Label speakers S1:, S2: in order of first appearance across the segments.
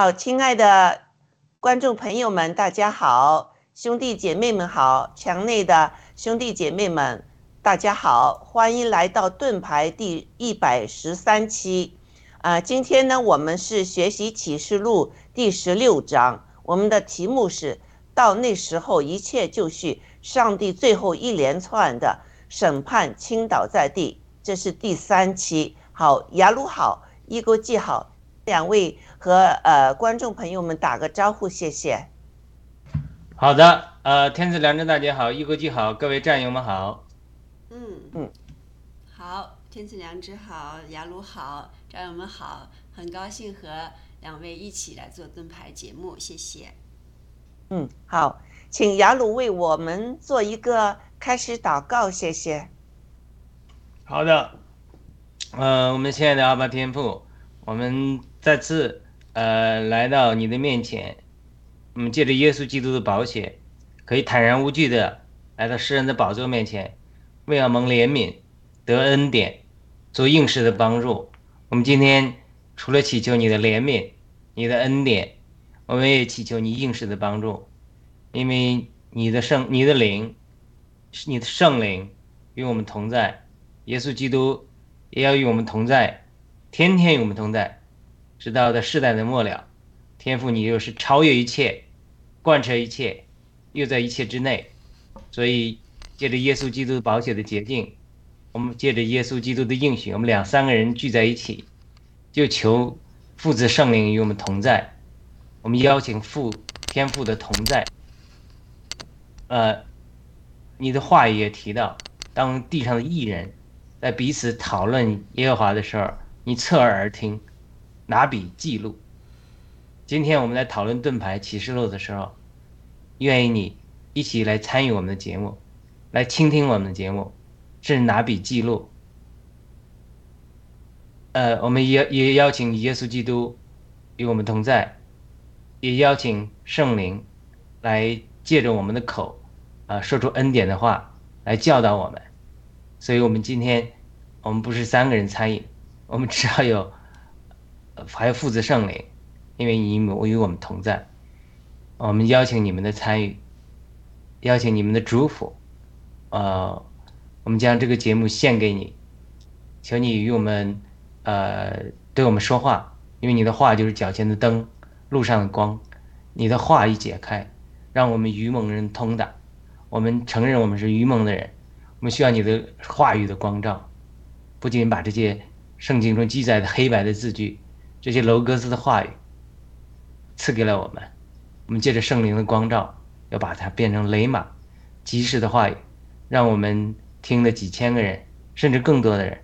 S1: 好，亲爱的观众朋友们，大家好，兄弟姐妹们好，墙内的兄弟姐妹们，大家好，欢迎来到盾牌第一百十三期。呃，今天呢，我们是学习启示录第十六章，我们的题目是到那时候一切就绪，上帝最后一连串的审判倾倒在地，这是第三期。好，雅鲁好，一个记好，两位和呃观众朋友们打个招呼谢谢。
S2: 好的呃天赐良知大家好一国际好各位战友们好。
S3: 嗯
S1: 嗯。
S3: 好天赐良知好雅鲁好战友们好很高兴和两位一起来做盾牌节目谢谢。
S1: 嗯好请雅鲁为我们做一个开始祷告谢谢。
S2: 好的嗯我们亲爱的阿巴天父我们再次呃来到你的面前，我们借着耶稣基督的宝血，可以坦然无惧的来到诗人的宝座面前，为要蒙怜悯、得恩典、做应试的帮助。我们今天除了祈求你的怜悯、你的恩典，我们也祈求你应试的帮助，因为你的圣、你的灵、是你的圣灵与我们同在。耶稣基督也要与我们同在，天天与我们同在，直到的世代的末了。天父，你又是超越一切，贯彻一切，又在一切之内。所以，借着耶稣基督宝血的洁净，我们借着耶稣基督的应许，我们两三个人聚在一起，就求父子圣灵与我们同在。我们邀请父天父的同在。呃，你的话语也提到，当地上的艺人。在彼此讨论耶和华的时候，你侧耳而听，拿笔记录。今天我们在讨论盾牌启示录的时候，愿意你一起来参与我们的节目，来倾听我们的节目，甚至拿笔记录。呃，我们也也邀请耶稣基督与我们同在，也邀请圣灵来借着我们的口，啊，说出恩典的话来教导我们。所以，我们今天，我们不是三个人参与，我们只要有，还有父子圣灵，因为你我与我们同在，我们邀请你们的参与，邀请你们的祝福，呃，我们将这个节目献给你，求你与我们，呃，对我们说话，因为你的话就是脚前的灯，路上的光，你的话一解开，让我们愚蒙人通达，我们承认我们是愚蒙的人。我们需要你的话语的光照，不仅把这些圣经中记载的黑白的字句，这些楼格斯的话语赐给了我们。我们借着圣灵的光照，要把它变成雷马，及时的话语，让我们听的几千个人，甚至更多的人，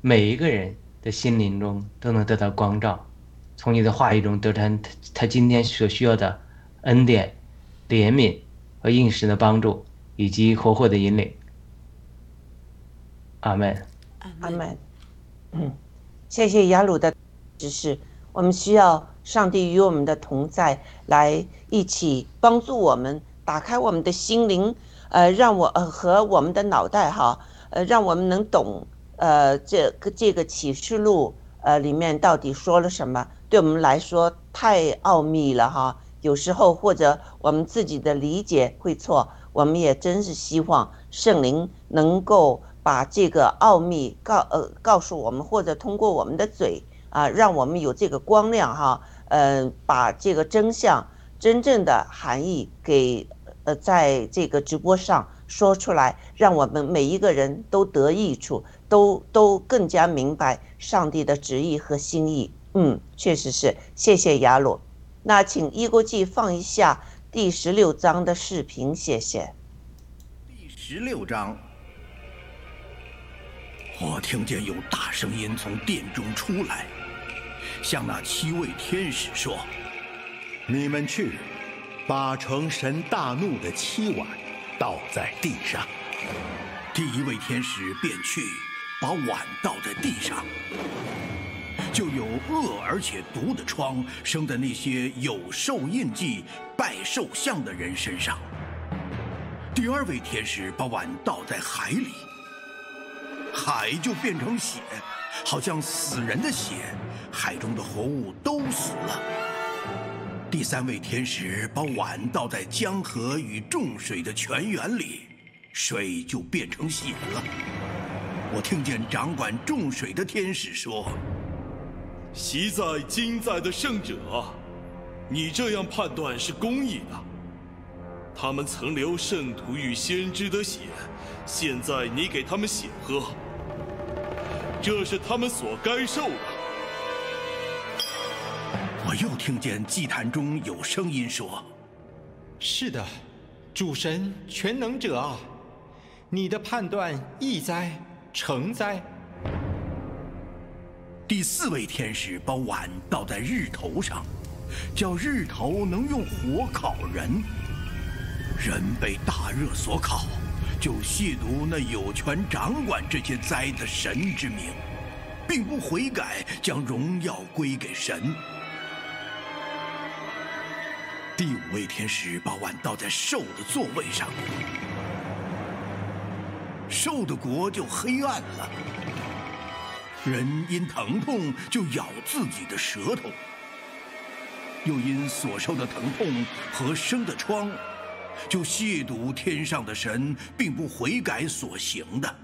S2: 每一个人的心灵中都能得到光照，从你的话语中得到他今天所需要的恩典、怜悯和应时的帮助，以及活活的引领。阿门，
S1: 阿门。嗯，谢谢雅鲁的只是。我们需要上帝与我们的同在，来一起帮助我们打开我们的心灵，呃，让我呃和我们的脑袋哈，呃，让我们能懂呃这个这个启示录呃里面到底说了什么，对我们来说太奥秘了哈。有时候或者我们自己的理解会错，我们也真是希望圣灵能够。把这个奥秘告呃告诉我们，或者通过我们的嘴啊，让我们有这个光亮哈，呃，把这个真相真正的含义给呃在这个直播上说出来，让我们每一个人都得益处，都都更加明白上帝的旨意和心意。嗯，确实是，谢谢雅鲁。那请一国际放一下第十六章的视频，谢谢。
S4: 第十六章。我听见有大声音从殿中出来，向那七位天使说：“
S5: 你们去，把成神大怒的七碗倒在地上。”
S4: 第一位天使便去，把碗倒在地上，就有恶而且毒的疮生在那些有兽印记、拜兽像的人身上。第二位天使把碗倒在海里。海就变成血，好像死人的血，海中的活物都死了。第三位天使把碗倒在江河与众水的泉源里，水就变成血了。我听见掌管众水的天使说：“
S6: 昔在今在的圣者，你这样判断是公义的。他们曾流圣徒与先知的血。”现在你给他们血喝，这是他们所该受的。
S4: 我又听见祭坛中有声音说：“
S7: 是的，主神全能者啊，你的判断易哉，成哉。
S4: 第四位天使把碗倒在日头上，叫日头能用火烤人。人被大热所烤，就亵渎那有权掌管这些灾的神之名，并不悔改，将荣耀归给神。第五位天使把碗倒在兽的座位上，兽的国就黑暗了。人因疼痛就咬自己的舌头，又因所受的疼痛和生的疮，就亵渎天上的神，并不悔改所行的。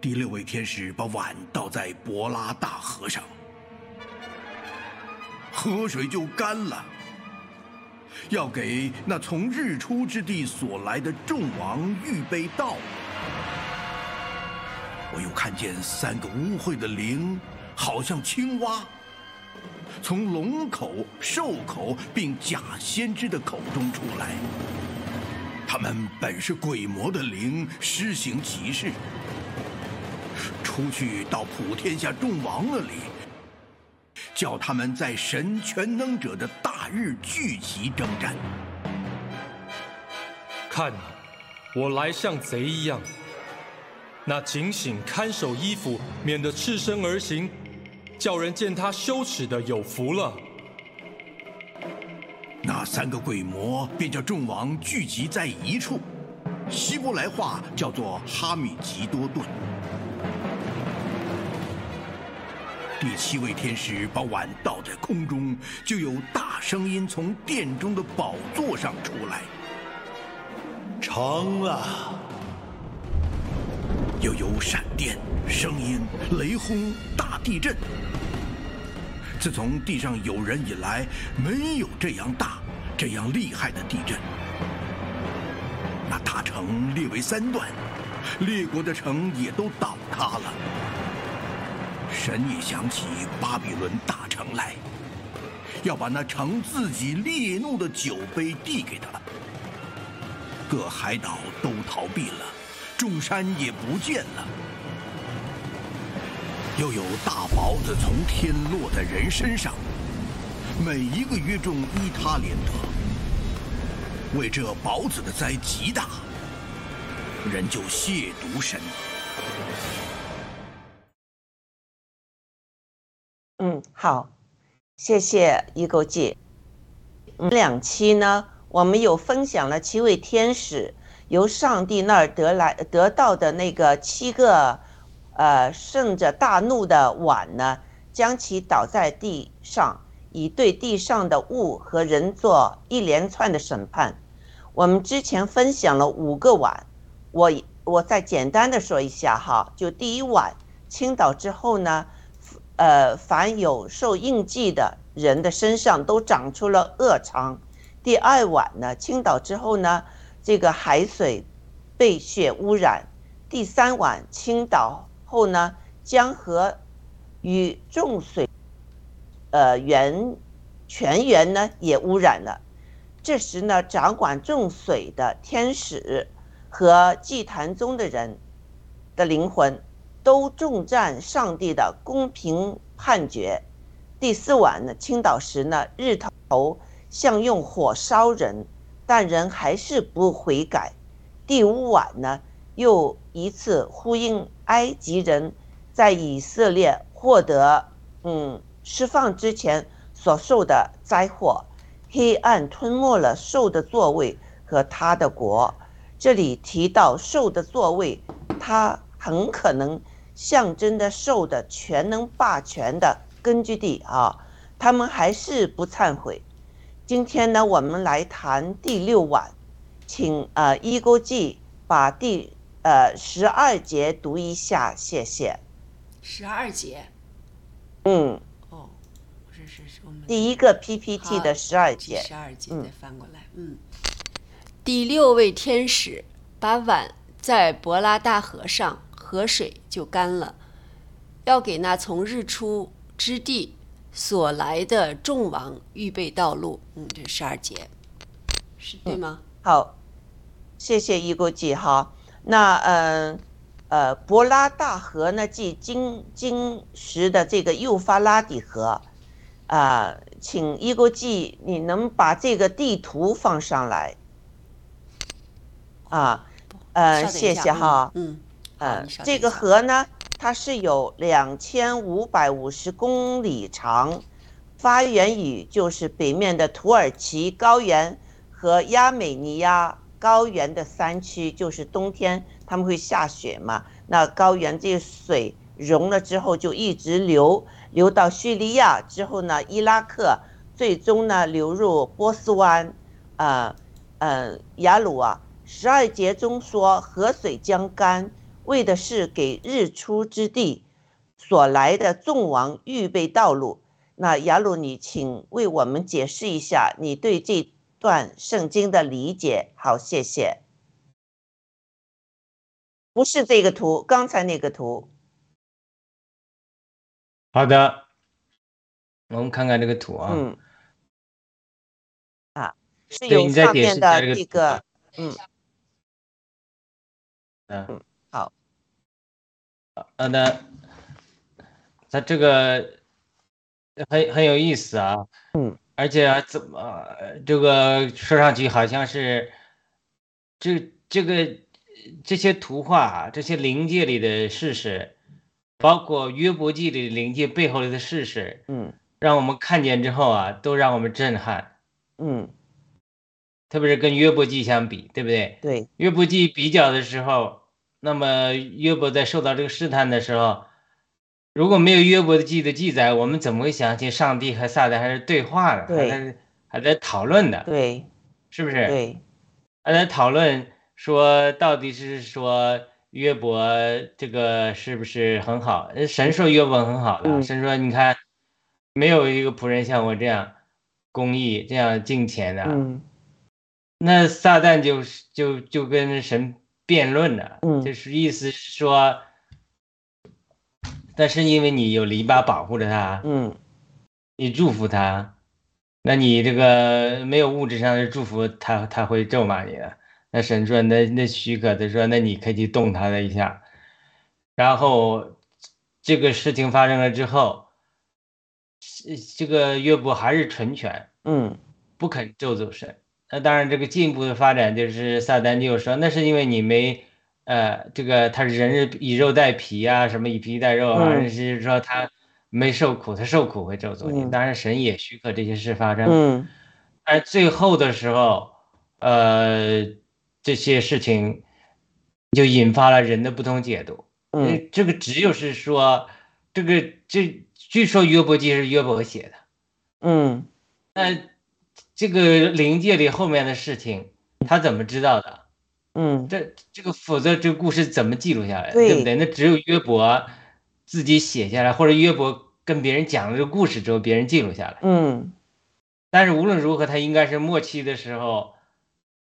S4: 第六位天使把碗倒在博拉大河上，河水就干了。要给那从日出之地所来的众王预备道。我又看见三个污秽的灵，好像青蛙，从龙口、兽口并假先知的口中出来。他们本是鬼魔的灵，施行奇事，出去到普天下众王那里，叫他们在神全能者的大日聚集征战。
S8: 看，我来像贼一样。那警醒看守衣服，免得赤身而行，叫人见他羞耻的有福了。
S4: 那三个鬼魔便叫众王聚集在一处，希伯来话叫做哈米吉多顿。第七位天使把碗倒在空中，就有大声音从殿中的宝座上出来，
S5: 成了。
S4: 又有闪电、声音、雷轰、大地震。自从地上有人以来，没有这样大、这样厉害的地震。那大城裂为三段，列国的城也都倒塌了。神也想起巴比伦大城来，要把那城自己烈怒的酒杯递给他。各海岛都逃避了。众山也不见了，又有大雹子从天落在人身上，每一个约中伊他连得。为这雹子的灾极大，人就亵渎神。
S1: 嗯，好，谢谢一勾记。两期呢，我们有分享了七位天使。由上帝那儿得来得到的那个七个，呃，盛着大怒的碗呢，将其倒在地上，以对地上的物和人做一连串的审判。我们之前分享了五个碗，我我再简单的说一下哈，就第一碗倾倒之后呢，呃，凡有受印记的人的身上都长出了恶疮。第二碗呢，倾倒之后呢。这个海水被血污染，第三碗倾倒后呢，江河与众水，呃源泉源呢也污染了。这时呢，掌管众水的天使和祭坛中的人的灵魂都重战上帝的公平判决。第四晚呢，倾倒时呢，日头像用火烧人。但人还是不悔改。第五晚呢，又一次呼应埃及人在以色列获得嗯释放之前所受的灾祸，黑暗吞没了兽的座位和他的国。这里提到兽的座位，他很可能象征的兽的全能霸权的根据地啊。他们还是不忏悔。今天呢，我们来谈第六晚，请呃一勾记把第呃十二节读一下，谢谢。
S3: 十二节。
S1: 嗯。
S3: 哦，是是是，我们
S1: 第一个 PPT 的十二节。
S3: 十二节再翻过来，嗯。第六位天使把碗在伯拉大河上，河水就干了，要给那从日出之地。所来的众王预备道路，嗯，这十二节。是对吗？
S1: 好，谢谢一国记哈。那嗯呃，伯拉大河呢，即今今时的这个幼发拉底河，啊、请一国记，你能把这个地图放上来？啊，呃，
S3: 稍等一
S1: 谢谢哈。
S3: 嗯，好
S1: 呃这个河呢，它是有两千五百五十公里长，发源于就是北面的土耳其高原和亚美尼亚高原的山区，就是冬天他们会下雪嘛，那高原这个水融了之后就一直流，流到叙利亚之后呢，伊拉克，最终呢流入波斯湾，呃呃雅鲁啊。十二节中说河水将干，为的是给日出之地所来的众王预备道路。那雅鲁，你请为我们解释一下你对这段圣经的理解。好，谢谢。不是这个图，刚才那个图。
S2: 好的，我们看看这个图啊。
S1: 嗯，啊，是有上面的
S2: 这个
S1: 嗯，
S2: 嗯，
S1: 好，
S2: 好的，它这个很很有意思啊。
S1: 嗯，
S2: 而且啊怎么这个说上去好像是这这个这些图画啊，这些灵界里的事实，包括约伯记里灵界背后里的事实，
S1: 嗯
S2: 让我们看见之后啊，都让我们震撼。
S1: 嗯，
S2: 特别是跟约伯记相比，对不对？
S1: 对，
S2: 约伯记比较的时候，那么约伯在受到这个试探的时候，如果没有约伯的记的记载，我们怎么会想起上帝和撒旦还是对话的，还在还在讨论的，
S1: 对。
S2: 是不是？
S1: 对，
S2: 还在讨论说到底是说约伯这个是不是很好？呃神说约伯很好的，
S1: 嗯。
S2: 神说你看没有一个仆人像我这样公义、这样敬虔的。
S1: 嗯。
S2: 那撒旦就是就就跟神辩论的，
S1: 嗯
S2: 就是意思是说，但是因为你有篱笆保护着他，
S1: 嗯
S2: 你祝福他，那你这个没有物质上的祝福，他他会咒骂你的。那神说，那那许可，他说，那你可以去动他的一下，然后这个事情发生了之后，这这个约伯还是纯全，
S1: 嗯
S2: 不肯咒诅神。那当然，这个进一步的发展就是撒旦就说，那是因为你没，呃，这个他是人是以肉代皮啊，什么以皮代肉啊，
S1: 嗯
S2: 是说他没受苦，他受苦会咒诅你。
S1: 嗯
S2: 当然，神也许可这些事发生，
S1: 嗯
S2: 而最后的时候，呃，这些事情就引发了人的不同解读。
S1: 嗯
S2: 呃这个只有是说，这个这据说约伯记是约伯写的。
S1: 嗯
S2: 那这个灵界里后面的事情，他怎么知道的？
S1: 嗯
S2: 这这个否则这个故事怎么记录下来的？
S1: 对
S2: 对不对？那只有约伯自己写下来，或者约伯跟别人讲了这个故事之后，别人记录下来。
S1: 嗯
S2: 但是无论如何，他应该是末期的时候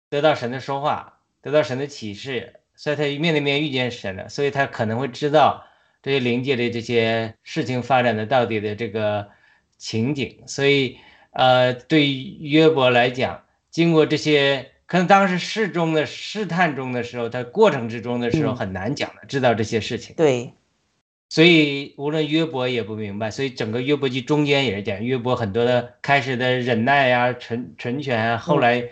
S2: 得到神的说话，得到神的启示，所以他面对面遇见神了，所以他可能会知道这些灵界的这些事情发展的到底的这个情景。所以，呃，对约伯来讲，经过这些，可能当时试中的试探中的时候，他过程之中的时候
S1: 嗯。
S2: 很难讲的，知道这些事情。
S1: 对，
S2: 所以无论约伯也不明白，所以整个约伯记中间也是讲约伯很多的开始的忍耐呀、成成全啊，后来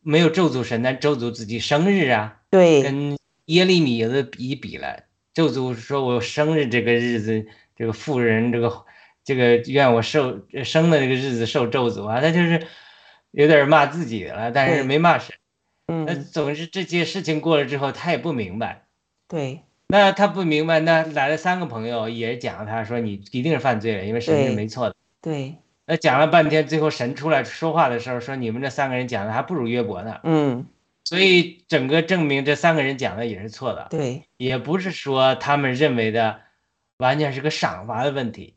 S2: 没有咒诅神，但咒诅自己生日啊，
S1: 对，
S2: 跟耶利米有的比比了，咒诅说我生日这个日子，这个富人这个这个愿我受生的这个日子受咒诅啊，他就是有点骂自己了，但是没骂神。那
S1: 嗯
S2: 总之这些事情过了之后，他也不明白。
S1: 对，
S2: 那他不明白，那来了三个朋友也讲他说你一定是犯罪了，因为神是没错的。
S1: 对，
S2: 那讲了半天，最后神出来说话的时候说你们这三个人讲的还不如约伯呢，
S1: 嗯
S2: 所以整个证明这三个人讲的也是错的，
S1: 对，
S2: 也不是说他们认为的完全是个赏罚的问题，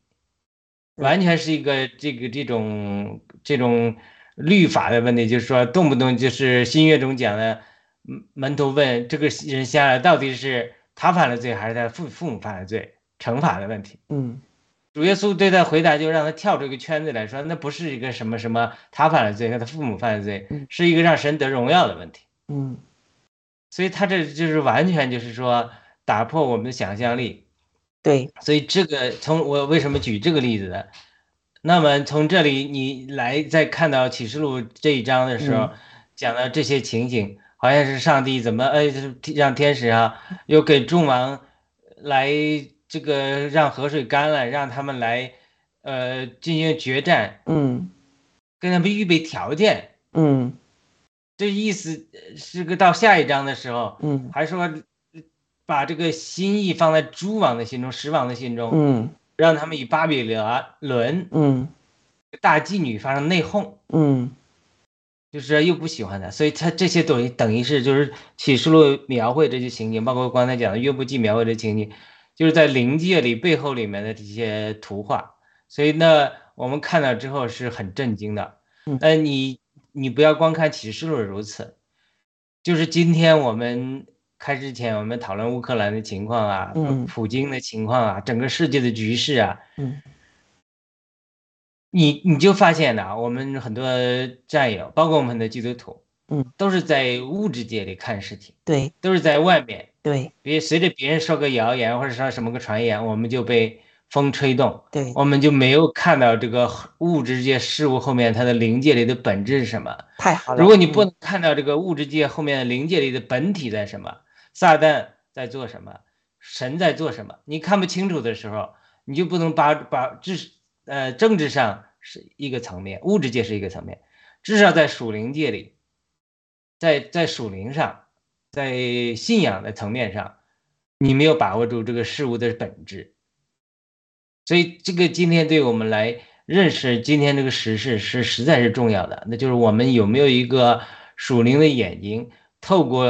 S2: 完全是一个这个这种这种律法的问题，就是说动不动就是新约中讲的，嗯门徒问这个人下来到底是他犯了罪还是他父父母犯了罪，惩罚的问题。
S1: 嗯
S2: 主耶稣对他回答就让他跳出一个圈子来说，那不是一个什么什么他犯了罪和他父母犯了罪，是一个让神得荣耀的问题。
S1: 嗯
S2: 所以他这就是完全就是说打破我们的想象力。
S1: 对，
S2: 所以这个从我为什么举这个例子呢？那么从这里你来再看到启示录这一章的时候，
S1: 嗯。
S2: 讲到这些情景，好像是上帝怎么哎让天使啊，又给众王来这个让河水干了，让他们来呃进行决战，
S1: 嗯。
S2: 跟他们预备条件。
S1: 嗯。
S2: 这意思呃是个到下一章的时候，
S1: 嗯。
S2: 还说把这个心意放在诸王的心中、十王的心中，
S1: 嗯。
S2: 让他们与巴比伦
S1: 嗯。
S2: 大妓女发生内讧，
S1: 嗯。
S2: 就是又不喜欢他，所以他这些东西等于是就是启示录描绘这些情景，包括刚才讲的约伯记描绘的情景，就是在灵界里背后里面的这些图画，所以呢，我们看到之后是很震惊的。
S1: 嗯。
S2: 呃，你你不要光看启示录如此，就是今天我们开之前我们讨论乌克兰的情况啊，
S1: 嗯。
S2: 普京的情况啊，整个世界的局势啊，
S1: 嗯。
S2: 你你就发现呐、我们很多战友，包括我们很多基督徒，
S1: 嗯，
S2: 都是在物质界里看事情，
S1: 对。
S2: 都是在外面，
S1: 对。
S2: 别随着别人说个谣言或者说什么个传言，我们就被风吹动，
S1: 对。
S2: 我们就没有看到这个物质界事物后面它的灵界里的本质是什么。
S1: 太好了。
S2: 如果你不看到这个物质界后面的灵界里的本体在什么，撒旦在做什么，神在做什么，你看不清楚的时候，你就不能把把至呃政治上是一个层面，物质界是一个层面，至少在属灵界里，在在属灵上，在信仰的层面上，你没有把握住这个事物的本质。所以这个今天对我们来认识今天这个时事是实在是重要的，那就是我们有没有一个属灵的眼睛，透过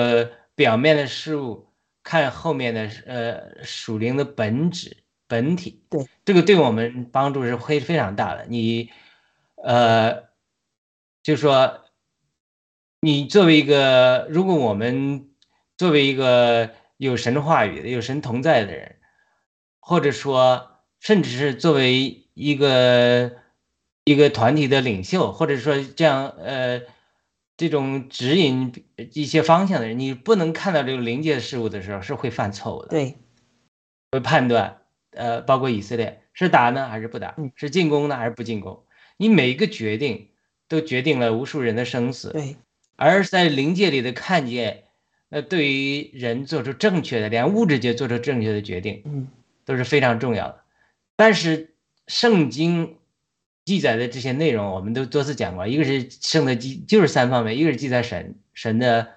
S2: 表面的事物看后面的呃属灵的本质本体。
S1: 对，
S2: 这个对我们帮助是会非常大的。你呃，就说你作为一个，如果我们作为一个有神话语的、有神同在的人，或者说甚至是作为一个一个团体的领袖，或者说这样呃这种指引一些方向的人，你不能看到这个临界事物的时候是会犯错误的。
S1: 对
S2: 会判断，呃，包括以色列是打呢还是不打
S1: 嗯，
S2: 是进攻呢还是不进攻，你每一个决定都决定了无数人的生死。
S1: 对
S2: 而在临界里的看见，那对于人做出正确的，连物质界做出正确的决定，
S1: 嗯
S2: 都是非常重要的。但是圣经记载的这些内容，我们都多次讲过，一个是圣的记，就是三方面，一个是记载神神的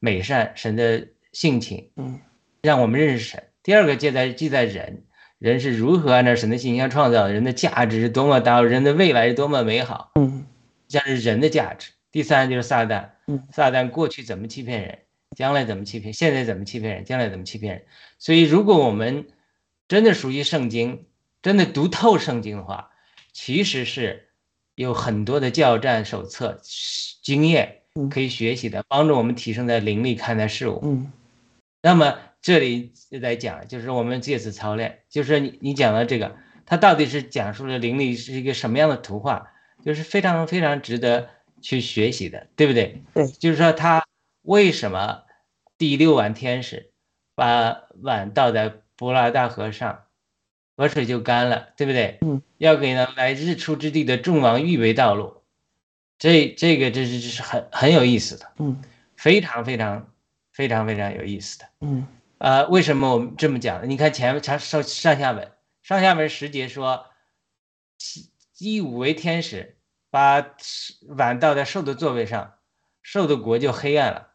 S2: 美善，神的性情，
S1: 嗯。
S2: 让我们认识神；第二个记载记载人，人是如何按照神的形象创造，人的价值是多么大，人的未来是多么美好，
S1: 嗯。
S2: 这样是人的价值。第三就是撒旦，
S1: 嗯。
S2: 撒旦过去怎么欺骗人，将来怎么欺骗，现在怎么欺骗人，将来怎么欺骗人。所以，如果我们真的熟悉圣经，真的读透圣经的话，其实是有很多的教战手册、经验
S1: 嗯
S2: 可以学习的，帮助我们提升在灵力看待事物。
S1: 嗯
S2: 那么这里就在讲，就是我们借此操练，就是你你讲的这个，它到底是讲述了灵力是一个什么样的图画，就是非常非常值得去学习的，对不对？
S1: 对
S2: 就是说他为什么第六碗天使把碗倒在伯拉大河上，河水就干了，对不对？
S1: 嗯，
S2: 要给呢来日出之地的众王预备道路，这这个这是这是很很有意思的，
S1: 嗯
S2: 非常非常非常非常有意思的。
S1: 嗯
S2: 呃，为什么我们这么讲？你看前面上上上下文，上下文十节说，以五为天使，把碗倒在兽的座位上，兽的国就黑暗了。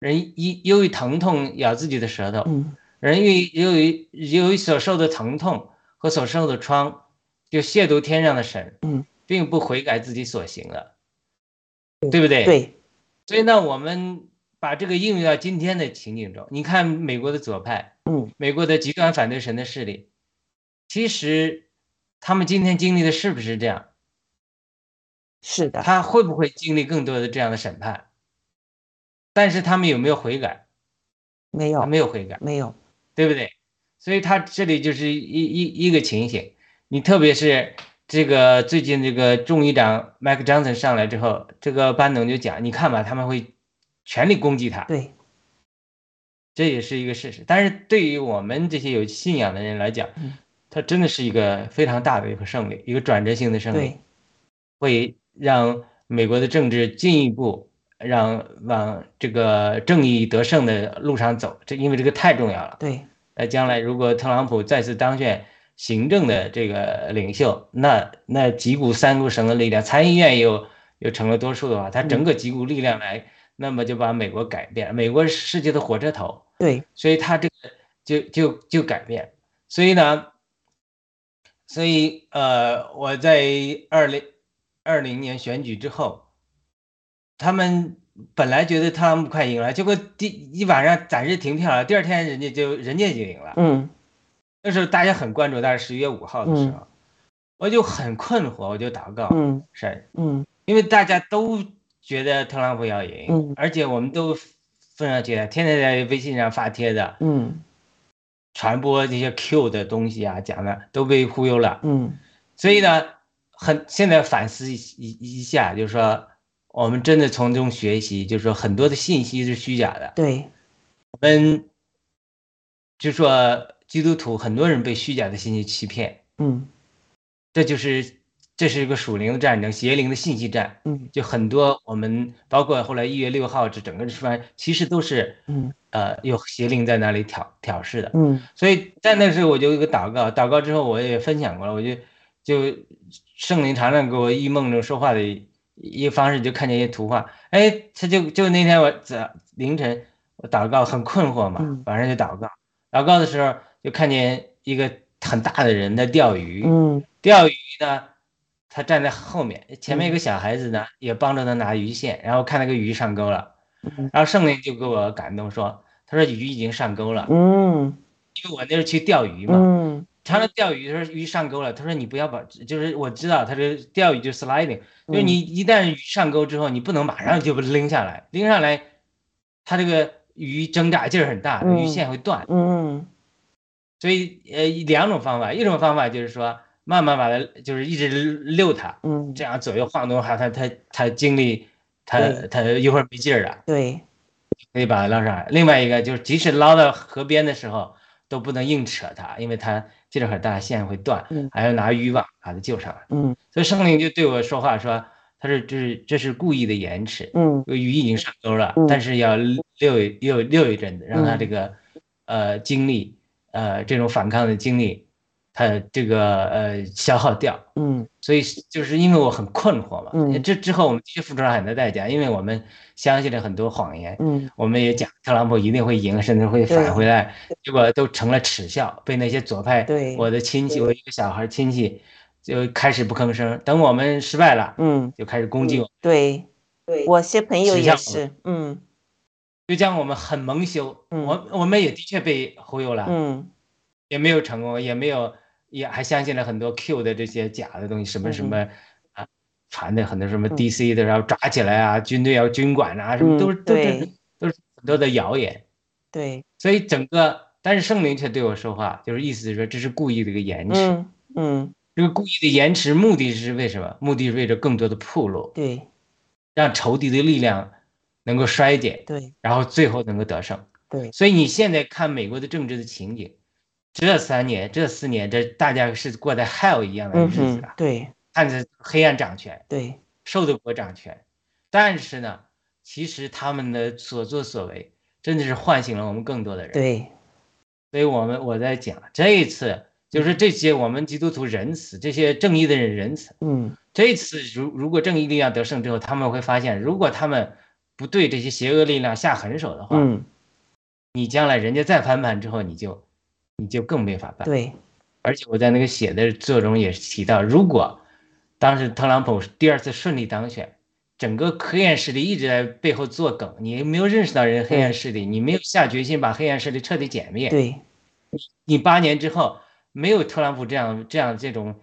S2: 人一由于疼痛咬自己的舌头，
S1: 嗯
S2: 人由于由于由于所受的疼痛和所受的疮，就亵渎天上的神，
S1: 嗯，
S2: 并不悔改自己所行了，
S1: 对
S2: 对不对？。
S1: 对
S2: 所以呢，我们把这个应用到今天的情景中，你看美国的左派，
S1: 嗯
S2: 美国的极端反对神的势力，其实他们今天经历的是不是这样？
S1: 是的，
S2: 他会不会经历更多的这样的审判？但是他们有没有悔改？
S1: 没有
S2: 没有悔改，
S1: 没有
S2: 对不对？所以他这里就是一一一个情形，你特别是这个最近这个众议长麦克· Johnson 上来之后，这个班农就讲，你看吧，他们会全力攻击他，
S1: 对，
S2: 这也是一个事实。但是对于我们这些有信仰的人来讲，
S1: 嗯
S2: 它真的是一个非常大的一个胜利，一个转折性的胜利，，会让美国的政治进一步让往这个正义得胜的路上走。这因为这个太重要了。
S1: 对，
S2: 那将来如果特朗普再次当选行政的这个领袖，那那几股三股省的力量，参议院又又成了多数的话，他整个几股力量来，那么就把美国改变。美国是世界的火车头，
S1: 对，
S2: 所以他这个就就就改变。所以呢，所以呃，我在二零二零年选举之后，他们本来觉得特朗普快赢了，结果第一晚上暂时停票了，第二天人家就人家就赢了。
S1: 嗯。
S2: 那时候大家很关注，大概十一月五号的时
S1: 嗯。
S2: 候，我就很困惑，我就祷告
S1: 嗯。
S2: 是，
S1: 嗯。
S2: 因为大家都觉得特朗普要赢，
S1: 嗯。
S2: 而且我们都分上去了，天天在微信上发帖子，
S1: 嗯。
S2: 传播这些 Q 的东西啊，讲的都被忽悠了。
S1: 嗯。
S2: 所以呢，很现在反思一一一下，就是说我们真的从中学习，就是说很多的信息是虚假的。
S1: 对，
S2: 我们就说基督徒很多人被虚假的信息欺骗，
S1: 嗯
S2: 这就是这是一个属灵的战争，邪灵的信息战。
S1: 嗯
S2: 就很多我们包括后来一月六号这整个出来，其实都是
S1: 嗯
S2: 呃有邪灵在那里挑挑事的。
S1: 嗯
S2: 所以在那时候我就有一个祷告，祷告之后我也分享过了，我就就圣灵常常给我异梦中说话的一一个方式，就看见一些图画，哎，他就就那天我早凌晨我祷告很困惑嘛
S1: 嗯，
S2: 晚上就祷告，祷告的时候就看见一个很大的人在钓鱼，
S1: 嗯
S2: 钓鱼呢，他站在后面，前面有个小孩子呢，也帮着他拿鱼线，然后看那个鱼上钩了，
S1: 嗯
S2: 然后圣灵就给我感动说，他说鱼已经上钩了，
S1: 嗯
S2: 因为我那时候去钓鱼嘛，
S1: 嗯
S2: 常常钓鱼的时候鱼上钩了，他说你不要把，就是我知道他这钓鱼就是 sliding，就是你一旦鱼上钩之后，你不能马上就拎下来，拎上来，它这个鱼挣扎劲儿很大，
S1: 嗯
S2: 鱼线会断，
S1: 嗯
S2: 所以呃两种方法，一种方法就是说慢慢把它就是一直溜它，
S1: 嗯，
S2: 这样左右晃动，还它它它精力，它它一会儿没劲儿了，
S1: 对，
S2: 可以把它捞上来。另外一个就是即使捞到河边的时候，都不能硬扯它，因为它劲儿很大，线会断
S1: 嗯，
S2: 还要拿渔网把它救上来。
S1: 嗯。
S2: 所以圣灵就对我说话说，他说这是这是故意的延迟，
S1: 嗯。
S2: 鱼已经上钩了
S1: 嗯，
S2: 但是要遛一溜溜一阵子，让它
S1: 嗯。
S2: 这个呃精力呃这种反抗的精力，它这个呃消耗掉。
S1: 嗯。
S2: 所以就是因为我很困惑嘛，
S1: 嗯。
S2: 这之后我们的确付出了很多代价，因为我们相信了很多谎言，
S1: 嗯。
S2: 我们也讲特朗普一定会赢，甚至会返回来，结果都成了耻笑，被那些左派
S1: 对
S2: 我的亲戚，我一个小孩亲戚就开始不吭声，等我们失败了，
S1: 嗯，
S2: 就开始攻击我，
S1: 对，
S3: 对，
S1: 我些朋友也是，嗯。
S2: 就将我们很蒙羞，
S1: 嗯。
S2: 我我们也的确被忽悠了，
S1: 嗯。
S2: 也没有成功，也没有，也还相信了很多 Q 的这些假的东西，什么什么啊，传的很多什么
S1: 嗯
S2: DC 的，然后抓起来啊，军队要军管啊，什么都是
S1: 嗯
S2: 都是都是很多的谣言。
S1: 对，
S2: 所以整个，但是圣灵却对我说话，就是意思是说这是故意的一个延迟。
S1: 嗯嗯
S2: 这个故意的延迟，目的是为什么？目的是为了更多的铺路，
S1: 对
S2: 让仇敌的力量能够衰减，
S1: 对
S2: 然后最后能够得胜。
S1: 对
S2: 所以你现在看美国的政治的情景，这三年、这四年，这大家是过的 hell 一样的
S1: 嗯
S2: 日子
S1: 哼
S2: 啊，
S1: 对
S2: 看着黑暗掌权，
S1: 对
S2: 受的国掌权。但是呢，其实他们的所作所为，真的是唤醒了我们更多的人。
S1: 对
S2: 所以我们我在讲这一次，就是这些我们基督徒仁慈，这些正义的人仁慈。
S1: 嗯
S2: 这一次如如果正义力量得胜之后，他们会发现，如果他们不对这些邪恶力量下狠手的话，
S1: 嗯
S2: 你将来人家再翻盘之后，你就你就更没法办。
S1: 对。
S2: 而且我在那个写的作中也提到，如果当时特朗普第二次顺利当选，整个黑暗势力一直在背后作梗，你没有认识到人家黑暗势力，你没有下决心把黑暗势力彻底歼灭，
S1: 对
S2: 你八年之后没有特朗普这样这样这种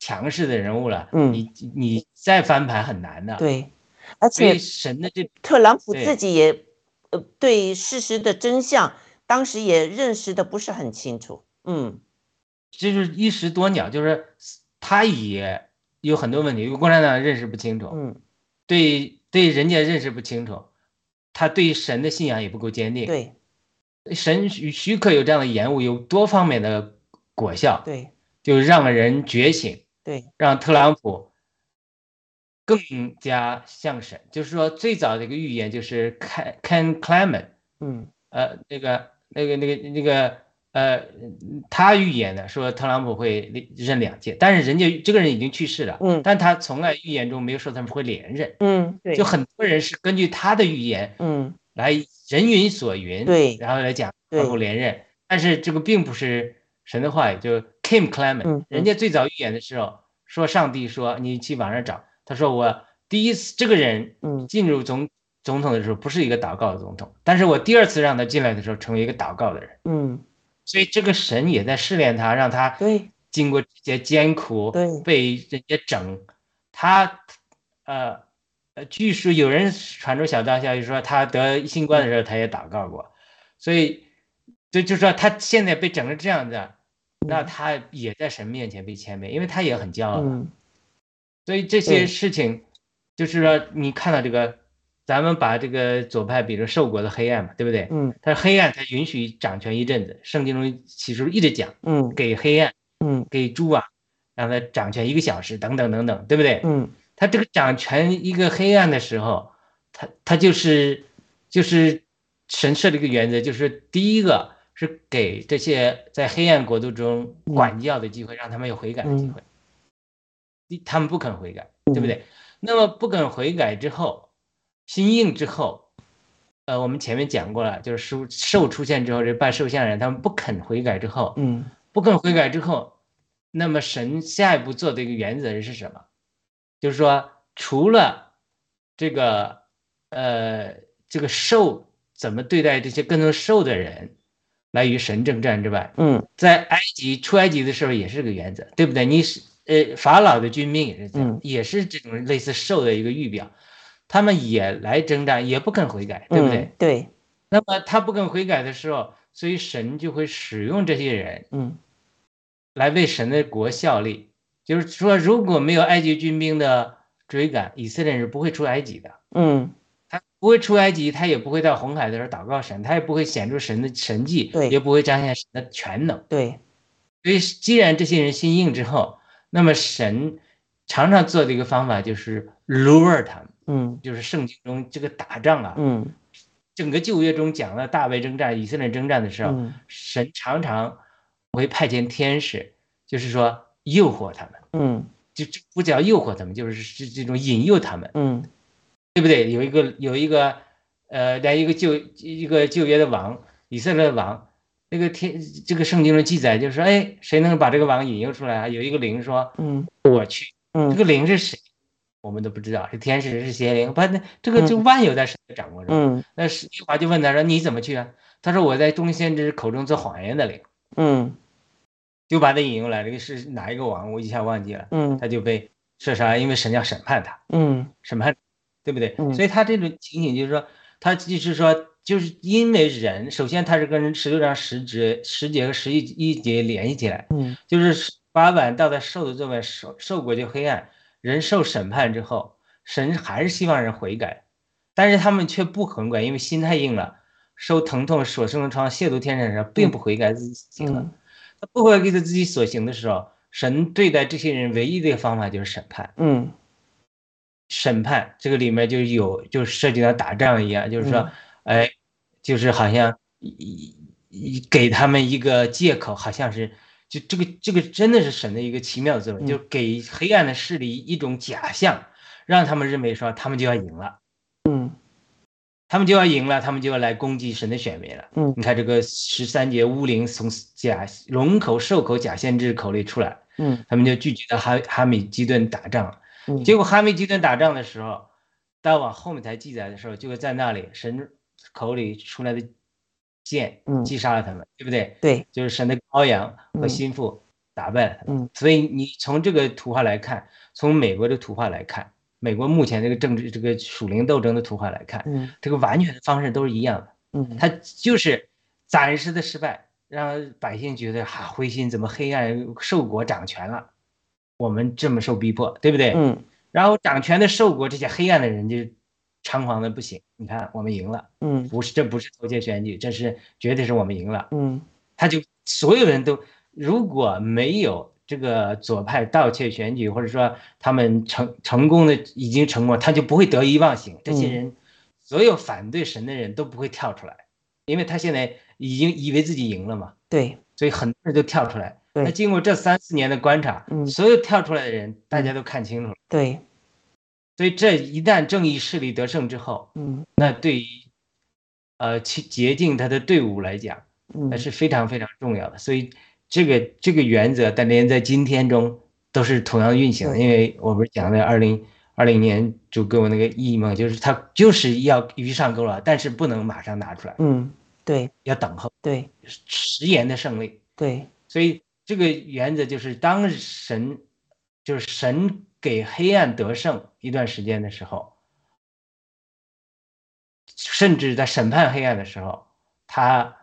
S2: 强势的人物了，
S1: 嗯。
S2: 你你再翻盘很难的。，
S1: 对，而且
S2: 神的这
S1: 特朗普自己也呃对事实的真相当时也认识的不是很清楚，嗯。
S2: 这就是一石多鸟，就是他也有很多问题，共产党认识不清楚，
S1: 嗯，
S2: 对对人家认识不清楚，他对神的信仰也不够坚定，
S1: 对。
S2: 神许许可有这样的延误，有多方面的果效，
S1: 对
S2: 就让人觉醒，
S1: 对，
S2: 让特朗普更加像神。就是说，最早的一个预言就是 Ken Ken Clement，
S1: 嗯。
S2: 呃，那个那个那个那个呃，他预言的说特朗普会任两届，但是人家这个人已经去世了，
S1: 嗯
S2: 但他从来预言中没有说他们会连任，
S1: 嗯，对，
S2: 就很多人是根据他的预言
S1: 嗯
S2: 来人云所云，
S1: 对
S2: 然后来讲
S1: 对
S2: 特朗普连任，但是这个并不是神的话语，就 Kim Clement，、人家最早预言的时候说上帝说你去网上找，他说我第一次这个人
S1: 嗯。
S2: 进入总总统的时候不是一个祷告的总统，但是我第二次让他进来的时候成为一个祷告的人，
S1: 嗯。
S2: 所以这个神也在试炼他，让他
S1: 对
S2: 经过这些艰苦，
S1: 对
S2: 被人家整，他呃呃，据说有人传出小道消息说他得新冠的时候他也祷告过，所以就就说他现在被整成这样子，那他也在神面前被谦卑，因为他也很骄傲。
S1: 嗯。
S2: 所以这些事情，就是说你看到这个，咱们把这个左派比如受过的黑暗嘛，对不对？
S1: 嗯
S2: 但是黑暗它允许掌权一阵子，圣经中启示录一直讲
S1: 嗯
S2: 给黑暗。
S1: 嗯
S2: 给猪啊，让他掌权一个小时，等等等等，对不对？
S1: 嗯
S2: 他这个掌权一个黑暗的时候，他他就是就是神设的一个原则，就是第一个是给这些在黑暗国度中管教的机会，让他们有悔改的机会。第他们不肯悔改，对不对？那么不肯悔改之后，心硬之后，呃，我们前面讲过了，就是兽兽出现之后，这拜兽像人他们不肯悔改之后，
S1: 嗯
S2: 不肯悔改之后，那么神下一步做的一个原则是什么？就是说，除了这个呃这个兽怎么对待这些跟从兽的人来与神征战之外，
S1: 嗯
S2: 在埃及出埃及的时候也是个原则，对不对？你是呃法老的军兵也是这样，
S1: 嗯
S2: 也是这种类似兽的一个预表，他们也来征战，也不肯悔改，对不对？
S1: 嗯对
S2: 那么他不肯悔改的时候，所以神就会使用这些人，
S1: 嗯
S2: 来为神的国效力。就是说，如果没有埃及军兵的追赶，以色列人是不会出埃及的。
S1: 嗯
S2: 他不会出埃及，他也不会到红海的时候祷告神，他也不会显出神的神迹，
S1: 对
S2: 也不会彰显神的全能。
S1: 对
S2: 所以，既然这些人心硬之后，那么神常常做的一个方法就是 lure 他们，
S1: 嗯
S2: 就是圣经中这个打仗啊，
S1: 嗯
S2: 整个旧约中讲了大卫征战、以色列征战的时候，
S1: 嗯
S2: 神常常会派遣天使，就是说诱惑他们，
S1: 嗯
S2: 就不叫诱惑他们，就是是这种引诱他们，
S1: 嗯
S2: 对不对？有一个有一个呃，来一个旧一个旧约的王，以色列的王，那个天这个圣经的记载就是说，哎，谁能把这个王引诱出来啊？有一个灵说，
S1: 嗯
S2: 我去，嗯这
S1: 嗯
S2: 个灵是谁？我们都不知道，是天使是邪灵，不，那这个就万有在神的掌握中。
S1: 嗯
S2: 那是耶和华就问他说：“你怎么去啊？”他说：“我在众先知口中做谎言的灵。
S1: 嗯”
S2: 就把他引诱来了，是哪一个王？我一下忘记了。
S1: 嗯
S2: 他就被射杀，因为神要审判他，
S1: 嗯
S2: 审判，对不对？
S1: 嗯
S2: 所以他这种情景就是说，他就是说，就是因为人，首先他是跟十六章十节、十节和十一一节联系起来，
S1: 嗯
S2: 就是把晚到的受的座位受受过就黑暗，人受审判之后，神还是希望人悔改，但是他们却不悔改，因为心太硬了，受疼痛所生的创亵渎天神的时候，并不悔改自己。
S1: 嗯
S2: 他不悔改自己所行的时候，神对待这些人唯一的方法就是审判。
S1: 嗯
S2: 审判这个里面就有就涉及到打仗一样，就是说，哎，就是好像一一给他们一个借口，好像是就这个这个真的是神的一个奇妙的作为，
S1: 嗯
S2: 就给黑暗的势力一种假象，让他们认为说他们就要赢了，
S1: 嗯
S2: 他们就要赢了，他们就要来攻击神的选民了。
S1: 嗯
S2: 你看这个十三节乌灵从假龙口兽口假先知口里出来，
S1: 嗯
S2: 他们就聚集到哈哈米基顿打仗。
S1: 嗯
S2: 结果哈米基顿打仗的时候，到往后面才记载的时候，就在那里神口里出来的剑
S1: 嗯
S2: 击杀了他们，对不对？
S1: 对
S2: 就是神的羔羊和
S1: 嗯
S2: 心腹打败了他们。
S1: 嗯
S2: 所以你从这个图画来看，从美国的图画来看，美国目前这个政治这个属灵斗争的图画来看，
S1: 嗯
S2: 这个完全的方式都是一样的。
S1: 嗯
S2: 他就是暂时的失败，让百姓觉得哈、灰心，怎么黑暗兽国掌权了？我们这么受逼迫，对不对？
S1: 嗯
S2: 然后掌权的兽国这些黑暗的人就猖狂的不行，你看我们赢了，
S1: 嗯。
S2: 不是这不是偷窃选举，这是绝对是我们赢了。
S1: 嗯。
S2: 他就所有人都如果没有这个左派盗窃选举，或者说他们成成功的已经成功，他就不会得意忘形。这些
S1: 嗯。
S2: 人，所有反对神的人都不会跳出来，因为他现在已经以为自己赢了嘛，
S1: 对，
S2: 所以很多人都跳出来。
S1: 对。
S2: 那经过这三四年的观察，
S1: 嗯。
S2: 所有跳出来的人，大家都看清楚了。
S1: 对，
S2: 所以这一旦正义势力得胜之后，
S1: 嗯
S2: 那对于呃去洁净他的队伍来讲，那
S1: 嗯
S2: 是非常非常重要的。所以这个这个原则，但连在今天中都是同样运行的。因为我不是讲的二零二零年就给我那个意义嘛，就是他就是要鱼上钩了，但是不能马上拿出来，
S1: 嗯对
S2: 要等候
S1: 对
S2: 食言的胜利。
S1: 对，
S2: 所以这个原则就是，当神就是神给黑暗得胜一段时间的时候，甚至在审判黑暗的时候，他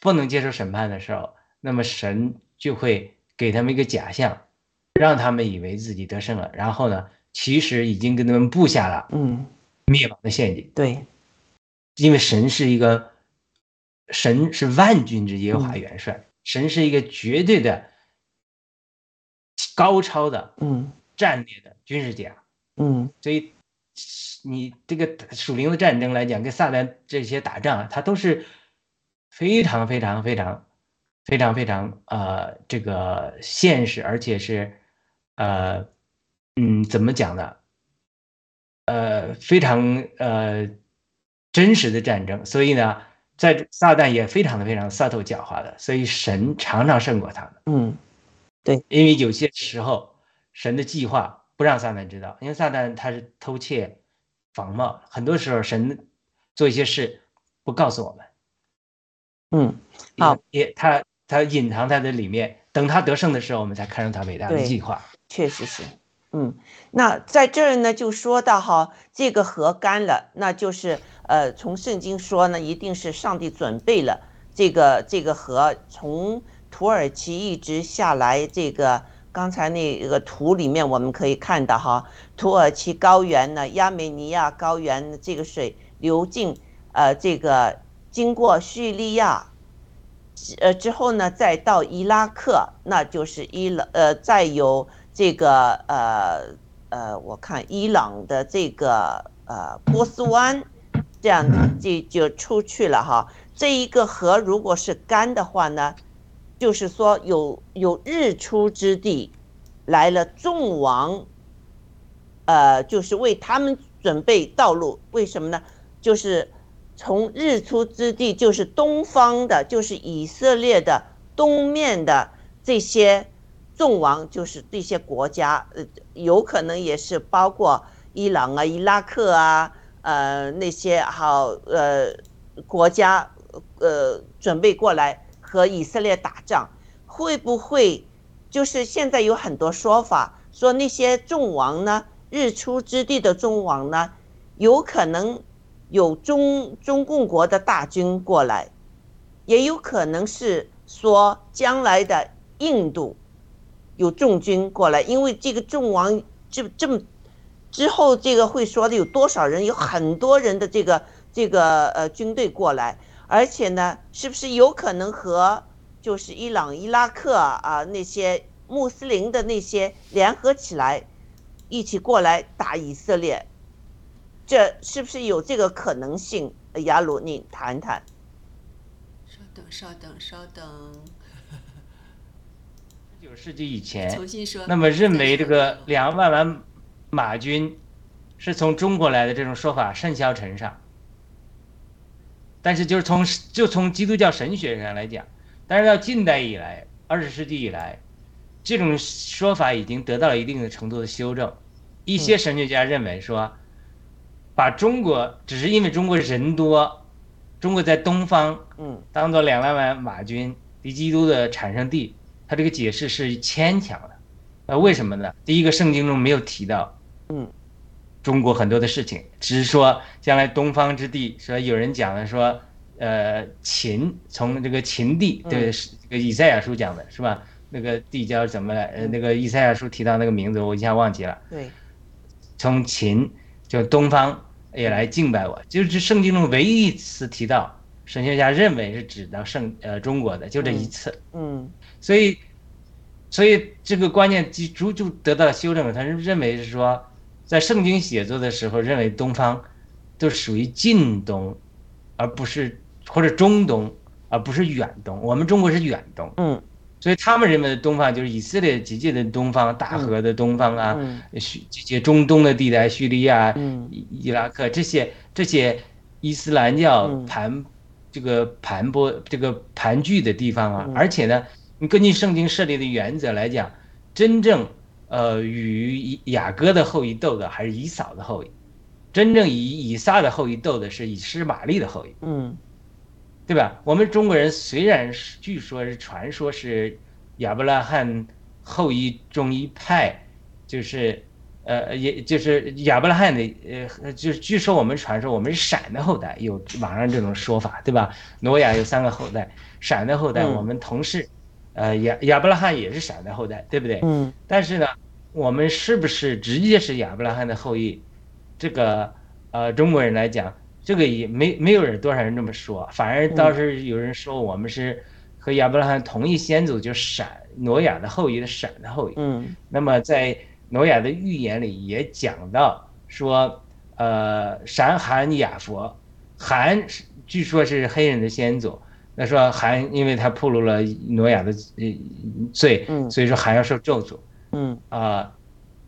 S2: 不能接受审判的时候，那么神就会给他们一个假象，让他们以为自己得胜了，然后呢，其实已经跟他们布下了
S1: 嗯
S2: 灭亡的陷阱。
S1: 对，
S2: 因为神是一个，神是万军之耶和华
S1: 嗯
S2: 元帅，神是一个绝对的高超的
S1: 嗯
S2: 战略的军事家，
S1: 嗯
S2: 所以你这个属灵的战争来讲，跟撒旦这些打仗啊，它都是非常非常非常非常非常呃这个现实，而且是呃嗯怎么讲呢？呃非常呃真实的战争，所以呢，在撒旦也非常的非常撒头狡猾的，所以神常常胜过他们。
S1: 嗯
S2: 因为有些时候神的计划不让撒旦知道，因为撒旦他是偷窃、仿冒，很多时候神做一些事不告诉我们，
S1: 嗯好
S2: 也也他他隐藏在这里面，等他得胜的时候，我们才看到他伟大的计划。
S1: 确实是，嗯，那在这儿呢，就说到哈，这个河干了，那就是呃，从圣经说呢，一定是上帝准备了这个这个河从土耳其一直下来，这个刚才那个图里面我们可以看到哈，土耳其高原呢，亚美尼亚高原这个水流进呃这个经过叙利亚。呃，之后呢，再到伊拉克，那就是伊朗，呃，再有这个呃呃，我看伊朗的这个呃波斯湾，这样就就出去了哈。这一个河如果是干的话呢，就是说有有日出之地，来了众王，呃，就是为他们准备道路。为什么呢？就是从日出之地，就是东方的，就是以色列的东面的这些众王，就是这些国家，呃，有可能也是包括伊朗啊、伊拉克啊，呃，那些好呃国家，呃，准备过来和以色列打仗，会不会就是现在有很多说法，说那些众王呢，日出之地的众王呢，有可能有中中共国的大军过来，也有可能是说将来的印度有重军过来，因为这个众王这这么之后，这个会说的有多少人，有很多人的这个这个呃军队过来，而且呢，是不是有可能和就是伊朗、伊拉克啊那些穆斯林的那些联合起来，一起过来打以色列？这是不是有这个可能性？呃雅鲁，你谈谈。
S3: 稍等，稍等，稍等，
S2: 九世纪以前，
S3: 重新说。
S2: 那么认为这个两万万马军是从中国来的这种说法甚嚣尘上，但是就是从就从基督教神学上来讲，但是到近代以来，二十世纪以来，这种说法已经得到了一定的程度的修正。一些神学家认为说，把中国只是因为中国人多，中国在东方
S1: 嗯
S2: 当做两万万马军敌基督的产生地，他这个解释是牵强的。那为什么呢？第一个，圣经中没有提到
S1: 嗯
S2: 中国很多的事情，只是说将来东方之地，说有人讲了说，呃秦从这个秦地，
S1: 嗯
S2: 对，是这个以赛亚书讲的是吧？那个地叫怎么来？呃，那个以赛亚书提到那个名字，我一下忘记了。
S1: 对，
S2: 从秦就东方也来敬拜我，就是圣经中唯一一次提到神学家认为是指到圣呃中国的，就这一次。
S1: 嗯
S2: 所以，所以这个观念基就就得到了修正。他是认为是说，在圣经写作的时候，认为东方都属于近东，而不是或者中东，而不是远东。我们中国是远东，
S1: 嗯。
S2: 所以他们认为的东方就是以色列几界的东方，大河的东方啊，
S1: 嗯。
S2: 叙这些中东的地带，叙利亚、
S1: 嗯。
S2: 伊伊拉克这些这些伊斯兰教
S1: 嗯
S2: 盘、这个盘剥这个盘踞的地方啊，
S1: 嗯。
S2: 而且呢，你根据圣经设立的原则来讲，真正呃与雅各的后裔斗的还是以扫的后裔，真正以以撒的后裔斗的是以实玛利的后裔。
S1: 嗯
S2: 对吧？我们中国人虽然是据说是传说是亚伯拉罕后裔中一派，就是呃，也就是亚伯拉罕的呃，就是据说我们传说我们是闪的后代，有网上这种说法，对吧？挪亚有三个后代，闪的后代，
S1: 嗯
S2: 我们同是，呃，亚亚伯拉罕也是闪的后代，对不对？
S1: 嗯
S2: 但是呢，我们是不是直接是亚伯拉罕的后裔？这个呃，中国人来讲，这个也没没有人多少人这么说，反而倒是有人说我们是和亚伯拉罕同一先祖，就是闪挪亚的后裔的闪的后裔。
S1: 嗯
S2: 那么在挪亚的预言里也讲到说，呃，闪含雅佛，含是据说是黑人的先祖。那说含因为他暴露了挪亚的呃罪，
S1: 嗯
S2: 所以说含要受咒诅。
S1: 嗯
S2: 啊、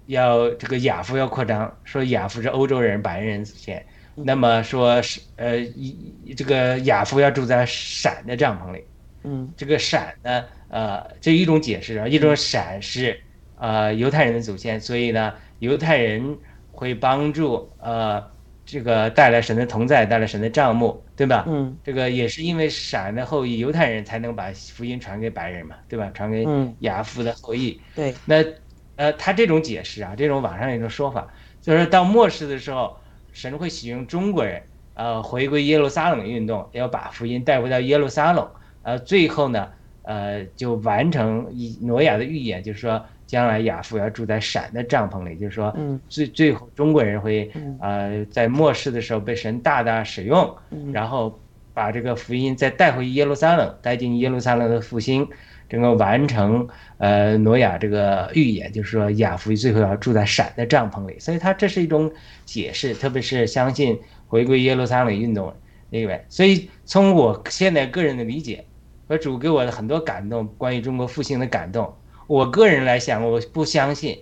S2: 要这个亚夫要扩张，说亚夫是欧洲人、白人祖先，那么说是呃一这个亚夫要住在闪的帐篷里，
S1: 嗯
S2: 这个闪呢，呃，这一种解释啊，一种闪是呃犹太人的祖先，所以呢，犹太人会帮助呃这个带来神的同在，带来神的帐幕，对吧？
S1: 嗯
S2: 这个也是因为闪的后裔犹太人才能把福音传给白人嘛，对吧？传给
S1: 嗯
S2: 亚夫的后裔。
S1: 对，
S2: 那呃，他这种解释啊，这种网上有一种说法，就是到末世的时候，神会使用中国人，呃，回归耶路撒冷运动，要把福音带回到耶路撒冷，呃，最后呢，呃，就完成以挪亚的预言，就是说将来亚父要住在闪的帐篷里，就是说
S1: 嗯。
S2: 最最后中国人会
S1: 嗯。
S2: 呃在末世的时候被神大大使用，
S1: 嗯。
S2: 然后把这个福音再带回耶路撒冷，带进耶路撒冷的复兴，整个完成呃挪亚这个预言，就是说亚夫最后要住在闪的帐篷里，所以他这是一种解释，特别是相信回归耶路撒冷运动那位，所以从我现在个人的理解，和主给我的很多感动，关于中国复兴的感动，我个人来想，我不相信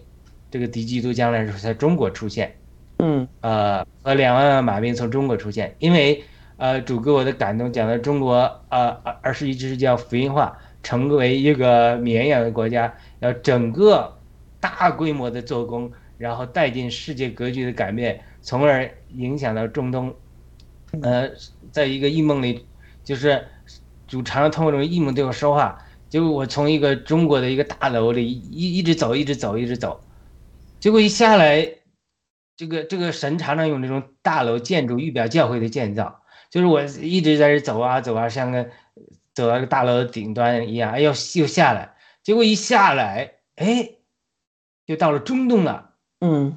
S2: 这个敌基督将来是在中国出现。
S1: 嗯
S2: 呃，和两万万马兵从中国出现，因为呃，主给我的感动讲到中国呃二二十一世纪要福音化，成为一个绵延的国家，要整个大规模的做工，然后带进世界格局的改变，从而影响到中东。呃，在一个异梦里，就是主常常通过这种异梦对我说话，结果我从一个中国的一个大楼里一一直走，一直走，一直走，结果一下来。这个这个神常常用这种大楼建筑预表教会的建造，就是我一直在这走啊走啊，像个走到个大楼的顶端一样，哎，呦又下来，结果一下来，哎，就到了中东了。
S1: 嗯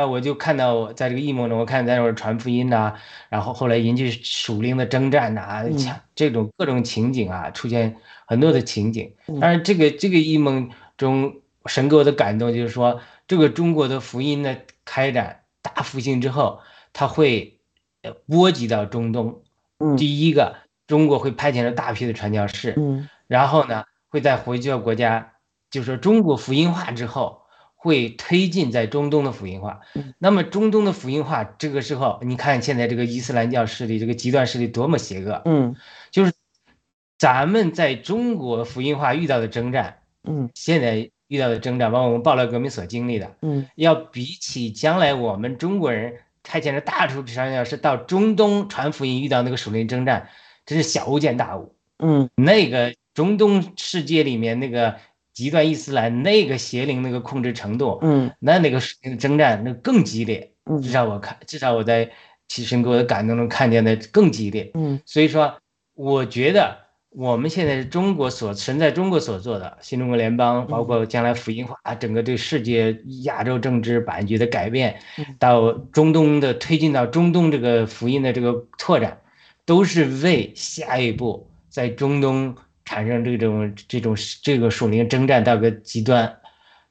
S2: 啊，我就看到我在这个异梦中，我看在那儿传福音呐、然后后来引起属灵的征战呐、
S1: 嗯
S2: 这种各种情景啊，出现很多的情景。
S1: 嗯
S2: 当然，这个这个异梦中，神给我的感动就是说，这个中国的福音的开展大复兴之后，它会呃波及到中东。
S1: 嗯
S2: 第一个，中国会派遣了大批的传教士，
S1: 嗯
S2: 然后呢，会在回教国家，就是说中国福音化之后，会推进在中东的福音化
S1: 嗯。
S2: 那么中东的福音化，这个时候，你看现在这个伊斯兰教势力，这个极端势力多么邪恶，
S1: 嗯
S2: 就是咱们在中国福音化遇到的征战，
S1: 嗯
S2: 现在遇到的征战，包括我们爆料革命所经历的，
S1: 嗯
S2: 要比起将来我们中国人派遣的大数传教士到中东传福音遇到那个属灵征战，真是小巫见大巫。
S1: 嗯
S2: 那个中东世界里面那个极端伊斯兰那个邪灵那个控制程度，
S1: 嗯
S2: 那那个属灵的征战那更激烈。
S1: 嗯
S2: 至少我看，至少我在其实给我的感动中看见的更激烈。
S1: 嗯
S2: 所以说，我觉得我们现在中国所存在中国所做的新中国联邦，包括将来福音化，整个对世界亚洲政治版局的改变，到中东的推进到中东这个福音的这个拓展，都是为下一步在中东产生这种这种这个属灵征战到个极端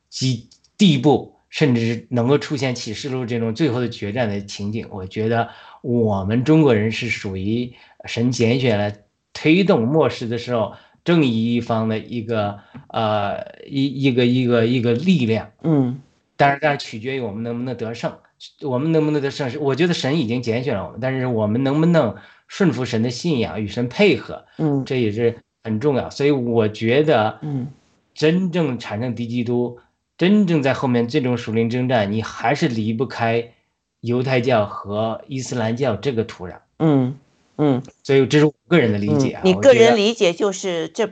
S2: 极地步，甚至是能够出现启示录这种最后的决战的情景。我觉得我们中国人是属于神拣选了推动末世的时候正义一方的一个呃一一个一个一个力量。
S1: 嗯
S2: 当然，这样取决于我们能不能得胜。我们能不能得胜，是我觉得神已经拣选了我们，但是我们能不能顺服神的信仰，与神配合，
S1: 嗯
S2: 这也是很重要。所以我觉得，
S1: 嗯
S2: 真正产生敌基督，真正在后面这种属灵征战，你还是离不开犹太教和伊斯兰教这个土壤。
S1: 嗯嗯。
S2: 所以这是我个人的理解啊。
S1: 嗯、你个人理解就是这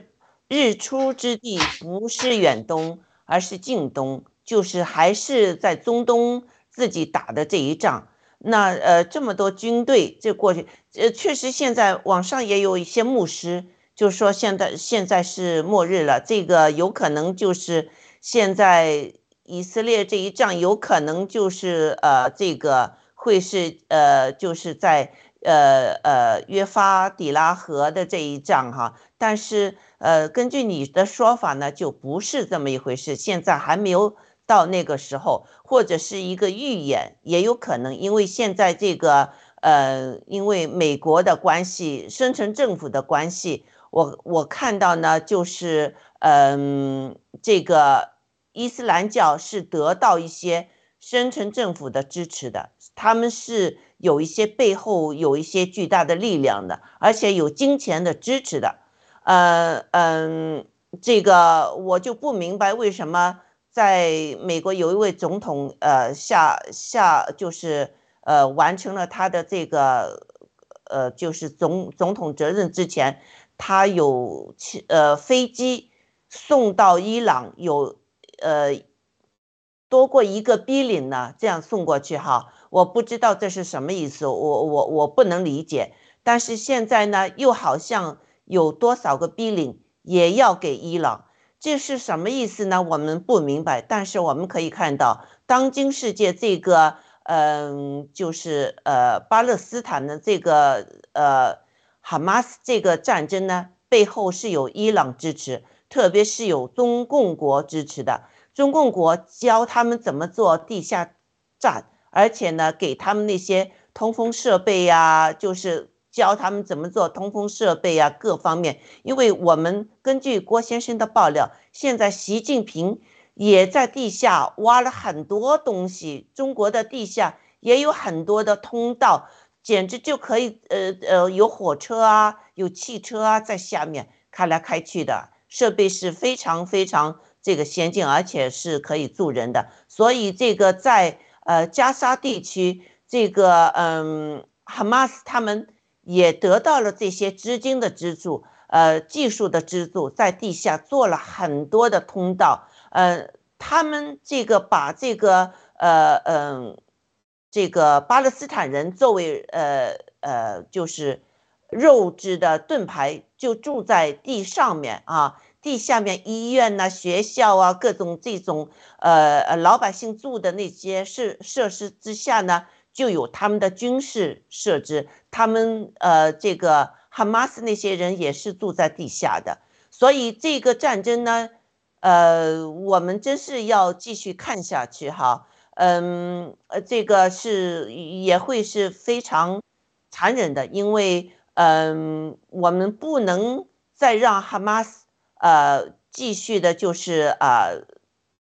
S1: 日出之地不是远东，而是近东，就是还是在中东自己打的这一仗。那呃，这么多军队这过去，呃，确实现在网上也有一些牧师就是说现在现在是末日了，这个有可能就是现在以色列这一仗有可能就是呃这个会是呃就是在。呃呃，约发底拉河的这一仗哈，但是呃，根据你的说法呢，就不是这么一回事。现在还没有到那个时候，或者是一个预演，也有可能，因为现在这个呃，因为美国的关系，深层政府的关系，我我看到呢，就是嗯、这个伊斯兰教是得到一些深层政府的支持的，他们是。有一些背后有一些巨大的力量的，而且有金钱的支持的，呃嗯，这个我就不明白为什么在美国有一位总统呃下下就是呃完成了他的这个呃就是总总统责任之前，他有呃飞机送到伊朗有呃多过一个 billion 呢，这样送过去哈。我不知道这是什么意思，我我我不能理解。但是现在呢，又好像有多少个 billion 也要给伊朗，这是什么意思呢？我们不明白。但是我们可以看到，当今世界这个，嗯，就是呃巴勒斯坦的这个呃哈马斯这个战争呢，背后是有伊朗支持，特别是有中共国支持的。中共国教他们怎么做地下战。而且呢，给他们那些通风设备呀，就是教他们怎么做通风设备呀，各方面。因为我们根据郭先生的爆料，现在习近平也在地下挖了很多东西，中国的地下也有很多的通道，简直就可以，呃呃，有火车啊，有汽车啊，在下面开来开去的，设备是非常非常这个先进，而且是可以住人的。所以这个在。呃，加沙地区这个，嗯，哈马斯他们也得到了这些资金的资助，呃，技术的资助，在地下做了很多的通道，呃，他们这个把这个，呃，嗯，这个巴勒斯坦人作为，呃呃，就是肉质的盾牌，就住在地上面啊。地下面医院呐、学校啊，各种这种呃呃老百姓住的那些设设施之下呢，就有他们的军事设置。他们呃这个哈马斯那些人也是住在地下的，所以这个战争呢，呃，我们真是要继续看下去哈。嗯，呃，这个是也会是非常残忍的，因为嗯，我们不能再让哈马斯。呃，继续的就是呃，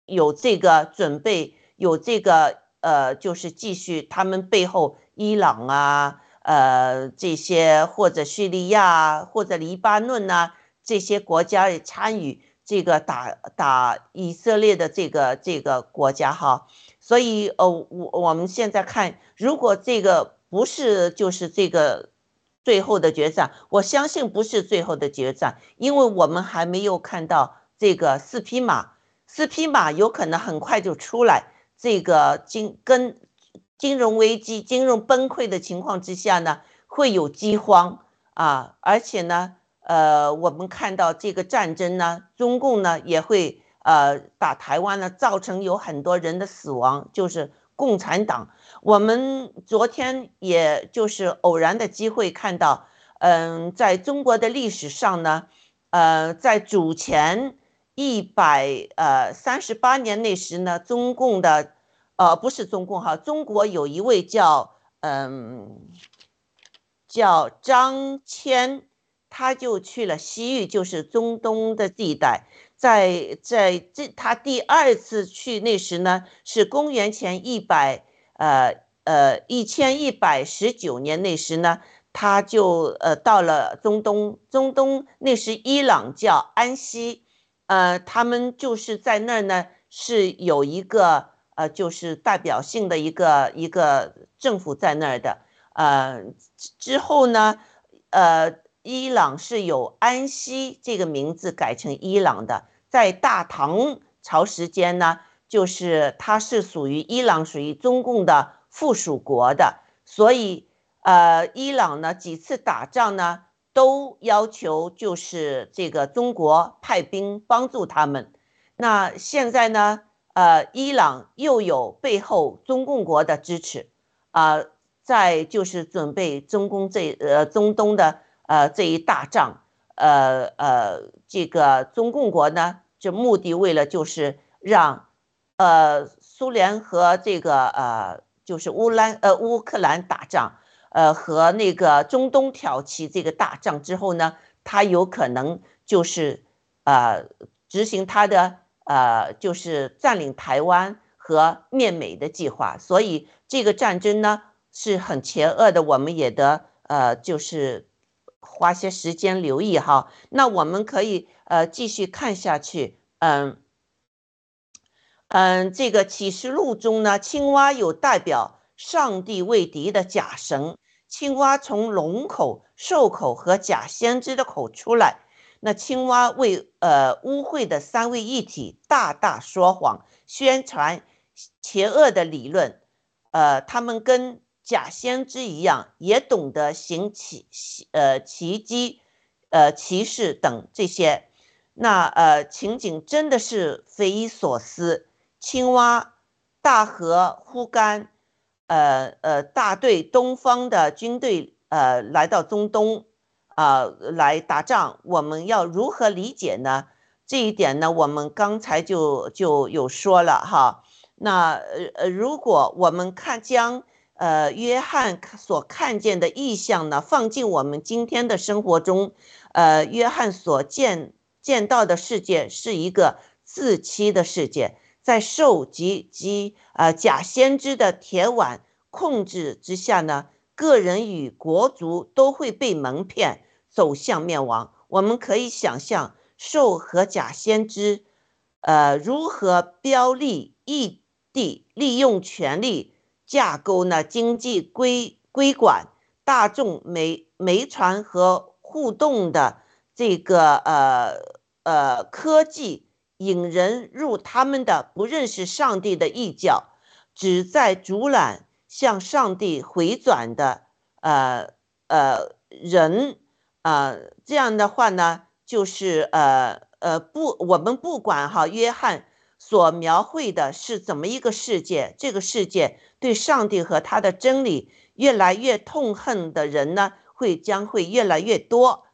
S1: 有这个准备，有这个呃，就是继续他们背后伊朗啊，呃，这些或者叙利亚或者黎巴嫩呐这些国家参与这个打打以色列的这个这个国家哈，所以呃，我我们现在看，如果这个不是就是这个。最后的决战，我相信不是最后的决战，因为我们还没有看到这个四匹马，四匹马有可能很快就出来。这个金跟金融危机、金融崩溃的情况之下呢，会有饥荒啊，而且呢，呃，我们看到这个战争呢，中共呢也会呃打台湾呢，造成有很多人的死亡，就是共产党。我们昨天也就是偶然的机会看到，嗯，在中国的历史上呢，呃，在主前一百呃三十八年那时呢，中共的。呃，不是中共哈，中国有一位叫嗯，叫张骞，他就去了西域，就是中东的地带，在在这他第二次去那时呢，是公元前一百呃呃一千一百十九年那时呢，他就呃到了中东，中东那时伊朗叫安息，呃，他们就是在那儿呢是有一个。呃，就是代表性的一个一个政府在那儿的，呃，之后呢，呃，伊朗是有安息这个名字改成伊朗的，在大唐朝时间呢，就是它是属于伊朗，属于中共的附属国的，所以呃，伊朗呢几次打仗呢，都要求就是这个中国派兵帮助他们，那现在呢？呃，伊朗又有背后中共国的支持，啊，在就是准备中共这呃中东的呃这一大仗，呃呃，这个中共国呢，这目的为了就是让，呃，苏联和这个呃就是乌兰呃乌克兰打仗，呃和那个中东挑起这个大仗之后呢，他有可能就是呃执行他的。呃，就是占领台湾和灭美的计划，所以这个战争呢是很邪恶的，我们也得呃，就是花些时间留意哈。那我们可以呃继续看下去，嗯嗯，这个启示录中呢，青蛙有代表上帝为敌的假神，青蛙从龙口、兽口和假先知的口出来。那青蛙为呃污秽的三位一体大大说谎，宣传邪恶的理论，呃，他们跟假先知一样，也懂得行奇呃奇迹，呃奇事等这些。那呃情景真的是匪夷所思。青蛙大河忽干，呃呃大队东方的军队呃来到中东。啊，来打仗，我们要如何理解呢？这一点呢，我们刚才就就有说了哈。那呃呃，如果我们看将呃约翰所看见的意象呢，放进我们今天的生活中，呃，约翰所见见到的世界是一个自欺的世界，在受及及呃假先知的铁腕控制之下呢，个人与国族都会被蒙骗。走向灭亡，我们可以想象兽和假先知，呃，如何标立异地，利用权力架构呢？经济规规管大众媒媒传和互动的这个呃呃科技，引人入他们的不认识上帝的一角，旨在阻拦向上帝回转的呃呃人。啊，这样的话呢，就是呃呃不，我们不管哈，约翰所描绘的是怎么一个世界，这个世界对上帝和他的真理越来越痛恨的人呢，会将会越来越多，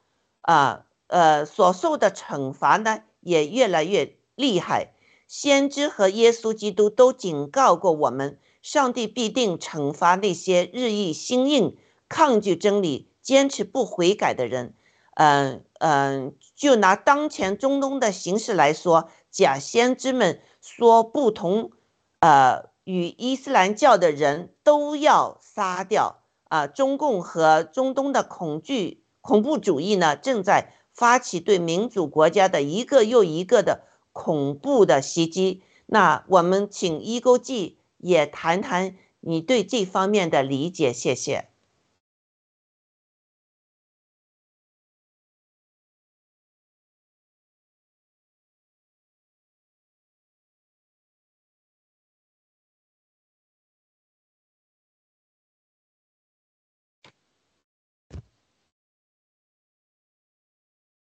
S1: 啊呃所受的惩罚呢也越来越厉害。先知和耶稣基督都警告过我们，上帝必定惩罚那些日益心硬、抗拒真理。坚持不悔改的人，嗯嗯，就拿当前中东的形势来说，假先知们说不同，呃，与伊斯兰教的人都要杀掉啊！中共和中东的恐惧恐怖主义呢，正在发起对民主国家的一个又一个的恐怖的袭击。那我们请伊钩记也谈谈你对这方面的理解，谢谢。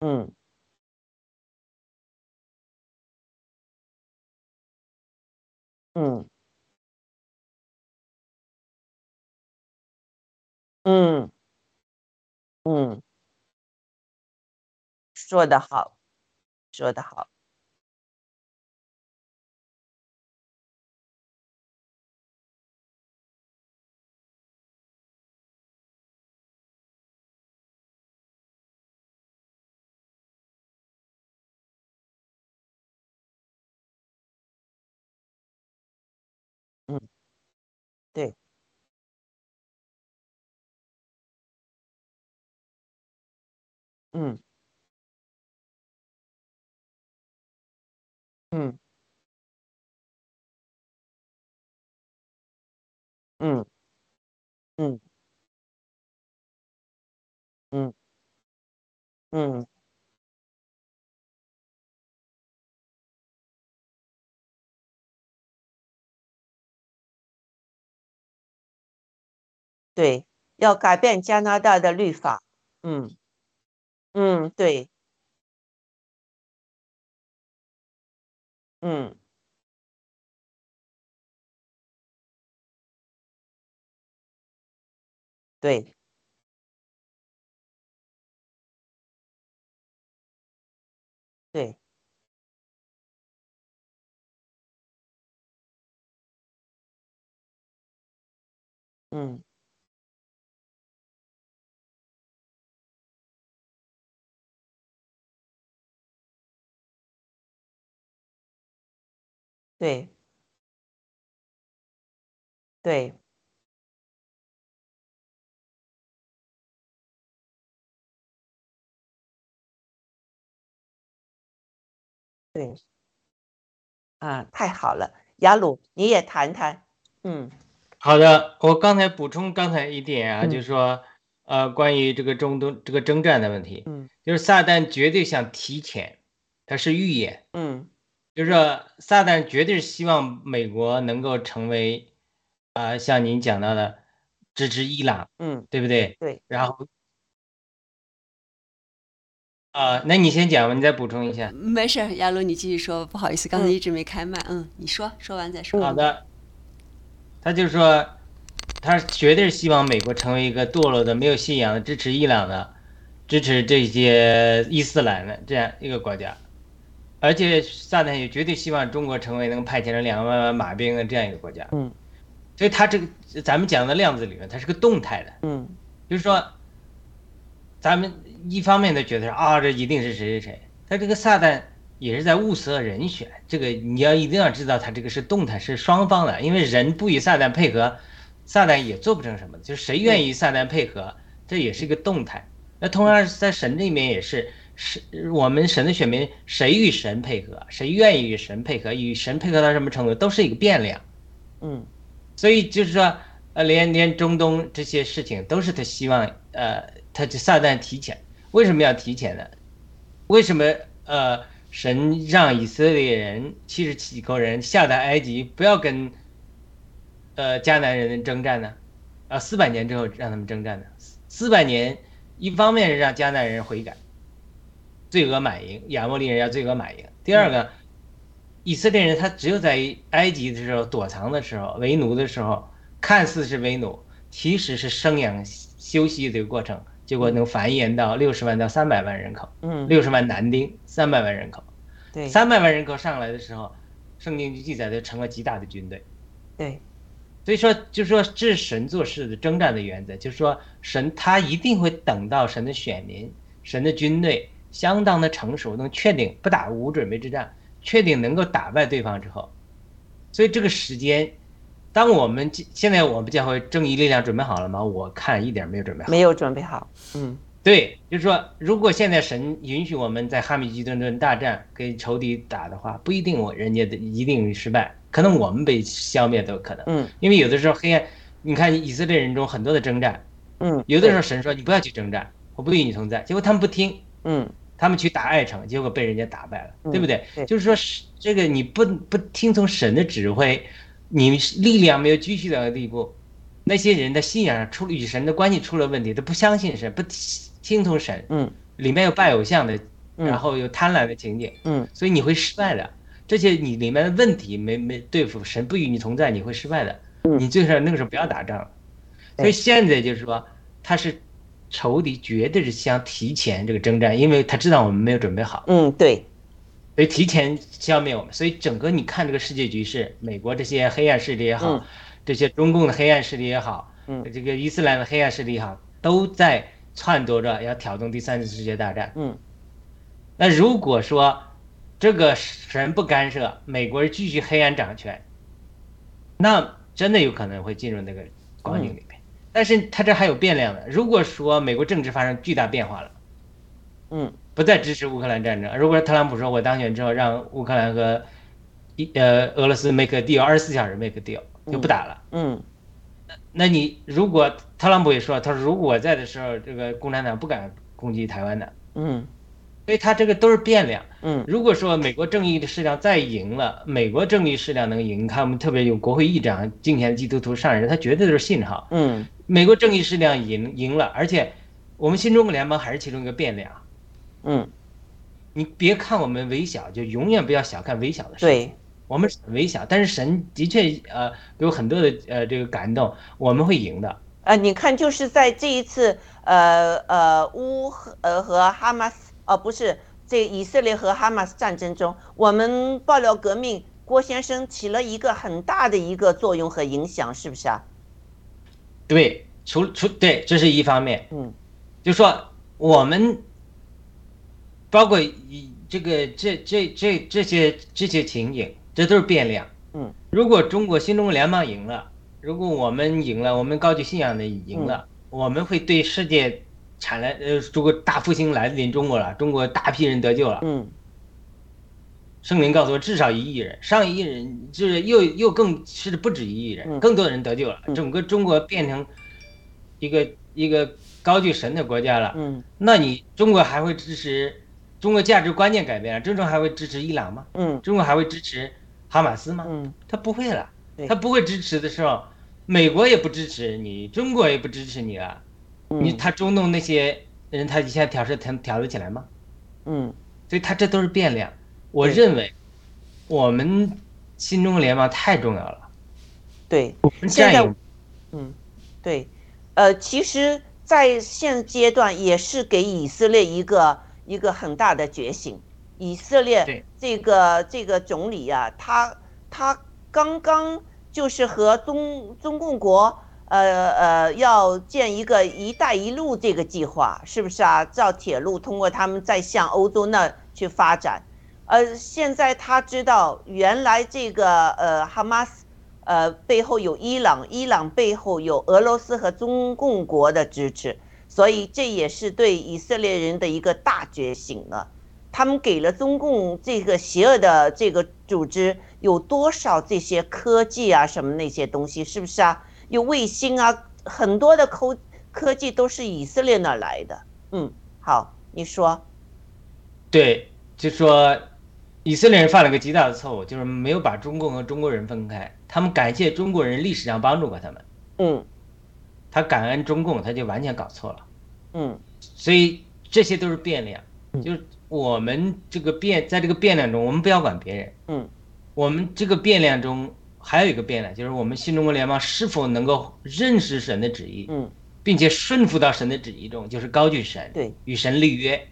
S1: 嗯。嗯。嗯。嗯，说的好，说的好。对。嗯。嗯。嗯。嗯。嗯。嗯。对，要改变加拿大的律法，嗯。嗯，对。嗯。对。对。嗯。对。对。对。啊，太好了，雅鲁，你也谈谈，嗯。
S2: 好的，我刚才补充刚才一点啊，
S1: 嗯。
S2: 就是说，呃，关于这个中东这个征战的问题，
S1: 嗯。
S2: 就是撒旦绝对想提前，他是预演。
S1: 嗯。
S2: 就是说撒旦绝对是希望美国能够成为，啊，像您讲到的支持伊朗，
S1: 嗯。
S2: 对不对？
S1: 对。
S2: 然后啊，那你先讲吧，你再补充一下。
S3: 没事儿，雅鲁你继续说，不好意思，刚才
S1: 嗯。
S3: 一直没开麦，嗯，你说，说完再说。
S2: 好的。他就说，他绝对是希望美国成为一个堕落的、没有信仰的、支持伊朗的、支持这些伊斯兰的这样一个国家，而且撒旦也绝对希望中国成为能派遣了两万万马兵的这样一个国家。
S1: 嗯。
S2: 所以他这个咱们讲的量子理论，它是个动态的。
S1: 嗯。
S2: 就是说，咱们一方面都觉得啊，这一定是谁谁谁，他这个撒旦也是在物色人选，这个你要一定要知道，他这个是动态，是双方的，因为人不与撒旦配合，撒旦也做不成什么。就是谁愿意与撒旦配合，这也是一个动态。那同样在神这里面也是，是我们神的选民，谁与神配合，谁愿意与神配合，与神配合到什么程度，都是一个变量。
S1: 嗯。
S2: 所以就是说，呃，连连中东这些事情都是他希望，呃，他就撒旦提前，为什么要提前呢？为什么呃？神让以色列人七十七口人下到埃及，不要跟呃迦南人征战呢？啊，四百年之后让他们征战呢。四百年，一方面是让迦南人悔改，罪恶满盈，亚摩利人要罪恶满盈。第二个，以色列人他只有在埃及的时候躲藏的时候，为奴的时候，看似是为奴，其实是生养休息这个过程。结果能繁衍到六十万到三百万人口，
S1: 嗯，
S2: 六十万男丁，三百万人口，
S1: 对，
S2: 三百万人口上来的时候，圣经就记载的成了极大的军队，
S1: 对，
S2: 所以说就是说这是神做事的征战的原则，就是说神他一定会等到神的选民、神的军队相当的成熟，能确定不打无准备之战，确定能够打败对方之后，所以这个时间。当我们现在我们教会正义力量准备好了吗？我看一点没有准备好，
S1: 没有准备好。嗯，
S2: 对，就是说，如果现在神允许我们在哈米吉顿顿大战跟仇敌打的话，不一定我人家的一定失败，可能我们被消灭都有可能。
S1: 嗯，
S2: 因为有的时候黑暗，你看以色列人中很多的征战，
S1: 嗯，
S2: 有的时候神说你不要去征战，我不与你同在，结果他们不听，
S1: 嗯，
S2: 他们去打爱城，结果被人家打败了，对不对？
S1: 对，
S2: 就是说，这个你不不听从神的指挥。你力量没有继续到的地步，那些人的信仰出与神的关系出了问题，他不相信神，不听从神，
S1: 嗯，
S2: 里面有拜偶像的，
S1: 嗯
S2: 然后有贪婪的情景，
S1: 嗯
S2: 所以你会失败的。这些你里面的问题没没对付，神不与你同在，你会失败的。
S1: 嗯
S2: 你最少那个时候不要打仗。
S1: 了
S2: 所以现在就是说，他是仇敌，绝对是想提前这个征战，因为他知道我们没有准备好，
S1: 嗯，对，
S2: 所以提前消灭我们。所以整个你看这个世界局势，美国这些黑暗势力也好，
S1: 嗯
S2: 这些中共的黑暗势力也好，
S1: 嗯
S2: 这个伊斯兰的黑暗势力也好，都在撺掇着要挑动第三次世界大战。
S1: 嗯
S2: 那如果说这个神不干涉，美国继续黑暗掌权，那真的有可能会进入那个光景里面。但是它这还有变量的。如果说美国政治发生巨大变化了，
S1: 嗯
S2: 不再支持乌克兰战争，如果特朗普说我当选之后让乌克兰和一呃俄罗斯 make a deal，二十四小时 make a deal 就不打了。
S1: 嗯
S2: 那你如果特朗普也说，他说如果我在的时候，这个共产党不敢攻击台湾的，
S1: 嗯
S2: 所以它这个都是变量。
S1: 嗯
S2: 如果说美国正义的势量再赢了，美国正义势量能赢，你看我们特别有国会议长敬虔基督徒上任，他绝对都是信号。
S1: 嗯
S2: 美国正义势量赢赢了，而且我们新中国联盟还是其中一个变量。
S1: 嗯，
S2: 你别看我们微小，就永远不要小看微小的事。
S1: 对，
S2: 我们是微小，但是神的确呃有很多的呃这个感动，我们会赢的。
S1: 呃，你看，就是在这一次，呃呃，乌和呃和哈马斯，呃，不是这以色列和哈马斯战争中，我们爆料革命郭先生起了一个很大的一个作用和影响，是不是啊？
S2: 对，除除对，这是一方面。
S1: 嗯，
S2: 就说我们包括以这个这这这这些这些情景，这都是变量。
S1: 嗯，
S2: 如果中国新中国联邦赢了，如果我们赢了，我们高级信仰的赢了，我们会对世界产来呃，中国大复兴来临中国了，中国大批人得救了。
S1: 嗯
S2: 圣灵告诉我，至少一亿人，上亿人，就是又又更是不止一亿人，
S1: 嗯
S2: 更多的人得救了，
S1: 嗯
S2: 整个中国变成一个一个高举神的国家了。
S1: 嗯
S2: 那你中国还会支持中国价值观念改变了？中国还会支持伊朗吗？
S1: 嗯
S2: 中国还会支持哈马斯吗？
S1: 嗯
S2: 他不会了，他不会支持的时候，美国也不支持你，中国也不支持你了。你
S1: 嗯
S2: 他中东那些人，他现在挑是挑挑得起来吗？
S1: 嗯
S2: 所以他这都是变量。我认为，我们新中国联盟太重要了。
S1: 对，
S2: 我们
S1: 现在嗯，对，呃，其实，在现阶段也是给以色列一个一个很大的觉醒。以色列这个这个总理啊，他他刚刚就是和中中共国呃呃要建一个“一带一路”这个计划，是不是啊？造铁路，通过他们再向欧洲那去发展。呃，现在他知道原来这个呃哈马斯。呃，背后有伊朗，伊朗背后有俄罗斯和中共国的支持，所以这也是对以色列人的一个大觉醒了。他们给了中共这个邪恶的这个组织有多少这些科技啊，什么那些东西，是不是啊？有卫星啊，很多的科科技都是以色列那儿来的。嗯，好，你说，
S2: 对，就说以色列人犯了个极大的错误，就是没有把中共和中国人分开。他们感谢中国人历史上帮助过他们，
S1: 嗯
S2: 他感恩中共，他就完全搞错了。
S1: 嗯
S2: 所以这些都是变量，
S1: 嗯
S2: 就是我们这个变，在这个变量中，我们不要管别人，
S1: 嗯
S2: 我们这个变量中还有一个变量，就是我们新中国联邦是否能够认识神的旨意，
S1: 嗯，
S2: 并且顺服到神的旨意中，就是高举神，
S1: 对，
S2: 与神立约，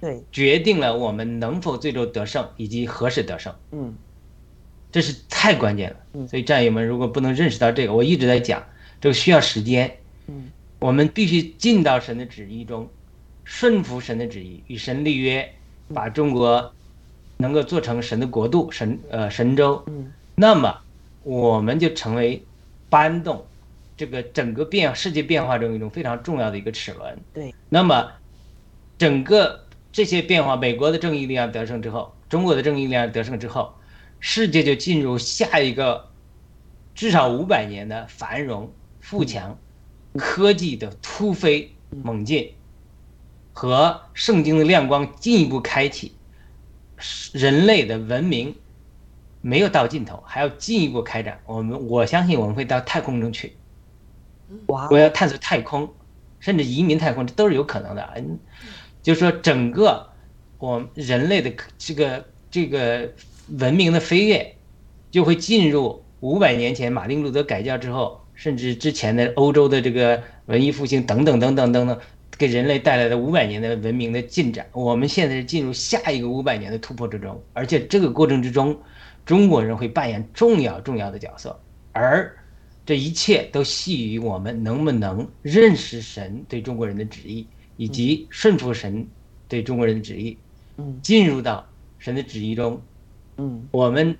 S1: 对，
S2: 决定了我们能否最终得胜以及何时得胜，
S1: 嗯。
S2: 这是太关键了。
S1: 嗯。
S2: 所以战友们如果不能认识到这个，我一直在讲，这个需要时间，
S1: 嗯。
S2: 我们必须进到神的旨意中，顺服神的旨意，与神立约，把中国能够做成神的国度，神呃神州。
S1: 嗯。
S2: 那么我们就成为搬动这个整个变世界变化中一种非常重要的一个齿轮。
S1: 对。
S2: 那么整个这些变化，美国的正义力量得胜之后，中国的正义力量得胜之后，世界就进入下一个至少五百年的繁荣富强。科技的突飞猛进和圣经的亮光进一步开启，人类的文明没有到尽头，还要进一步开展。我们我相信我们会到太空中去，
S1: 哇
S2: 我要探索太空，甚至移民太空，这都是有可能的。嗯，就是说整个我们人类的这个这个文明的飞跃，就会进入五百年前马丁路德改教之后，甚至之前的欧洲的这个文艺复兴等等等等等等，给人类带来的五百年的文明的进展。我们现在是进入下一个五百年的突破之中，而且这个过程之中，中国人会扮演重要重要的角色，而这一切都系于我们能不能认识神对中国人的旨意，以及顺服神对中国人的旨意，
S1: 嗯
S2: 进入到神的旨意中。
S1: 嗯
S2: 我们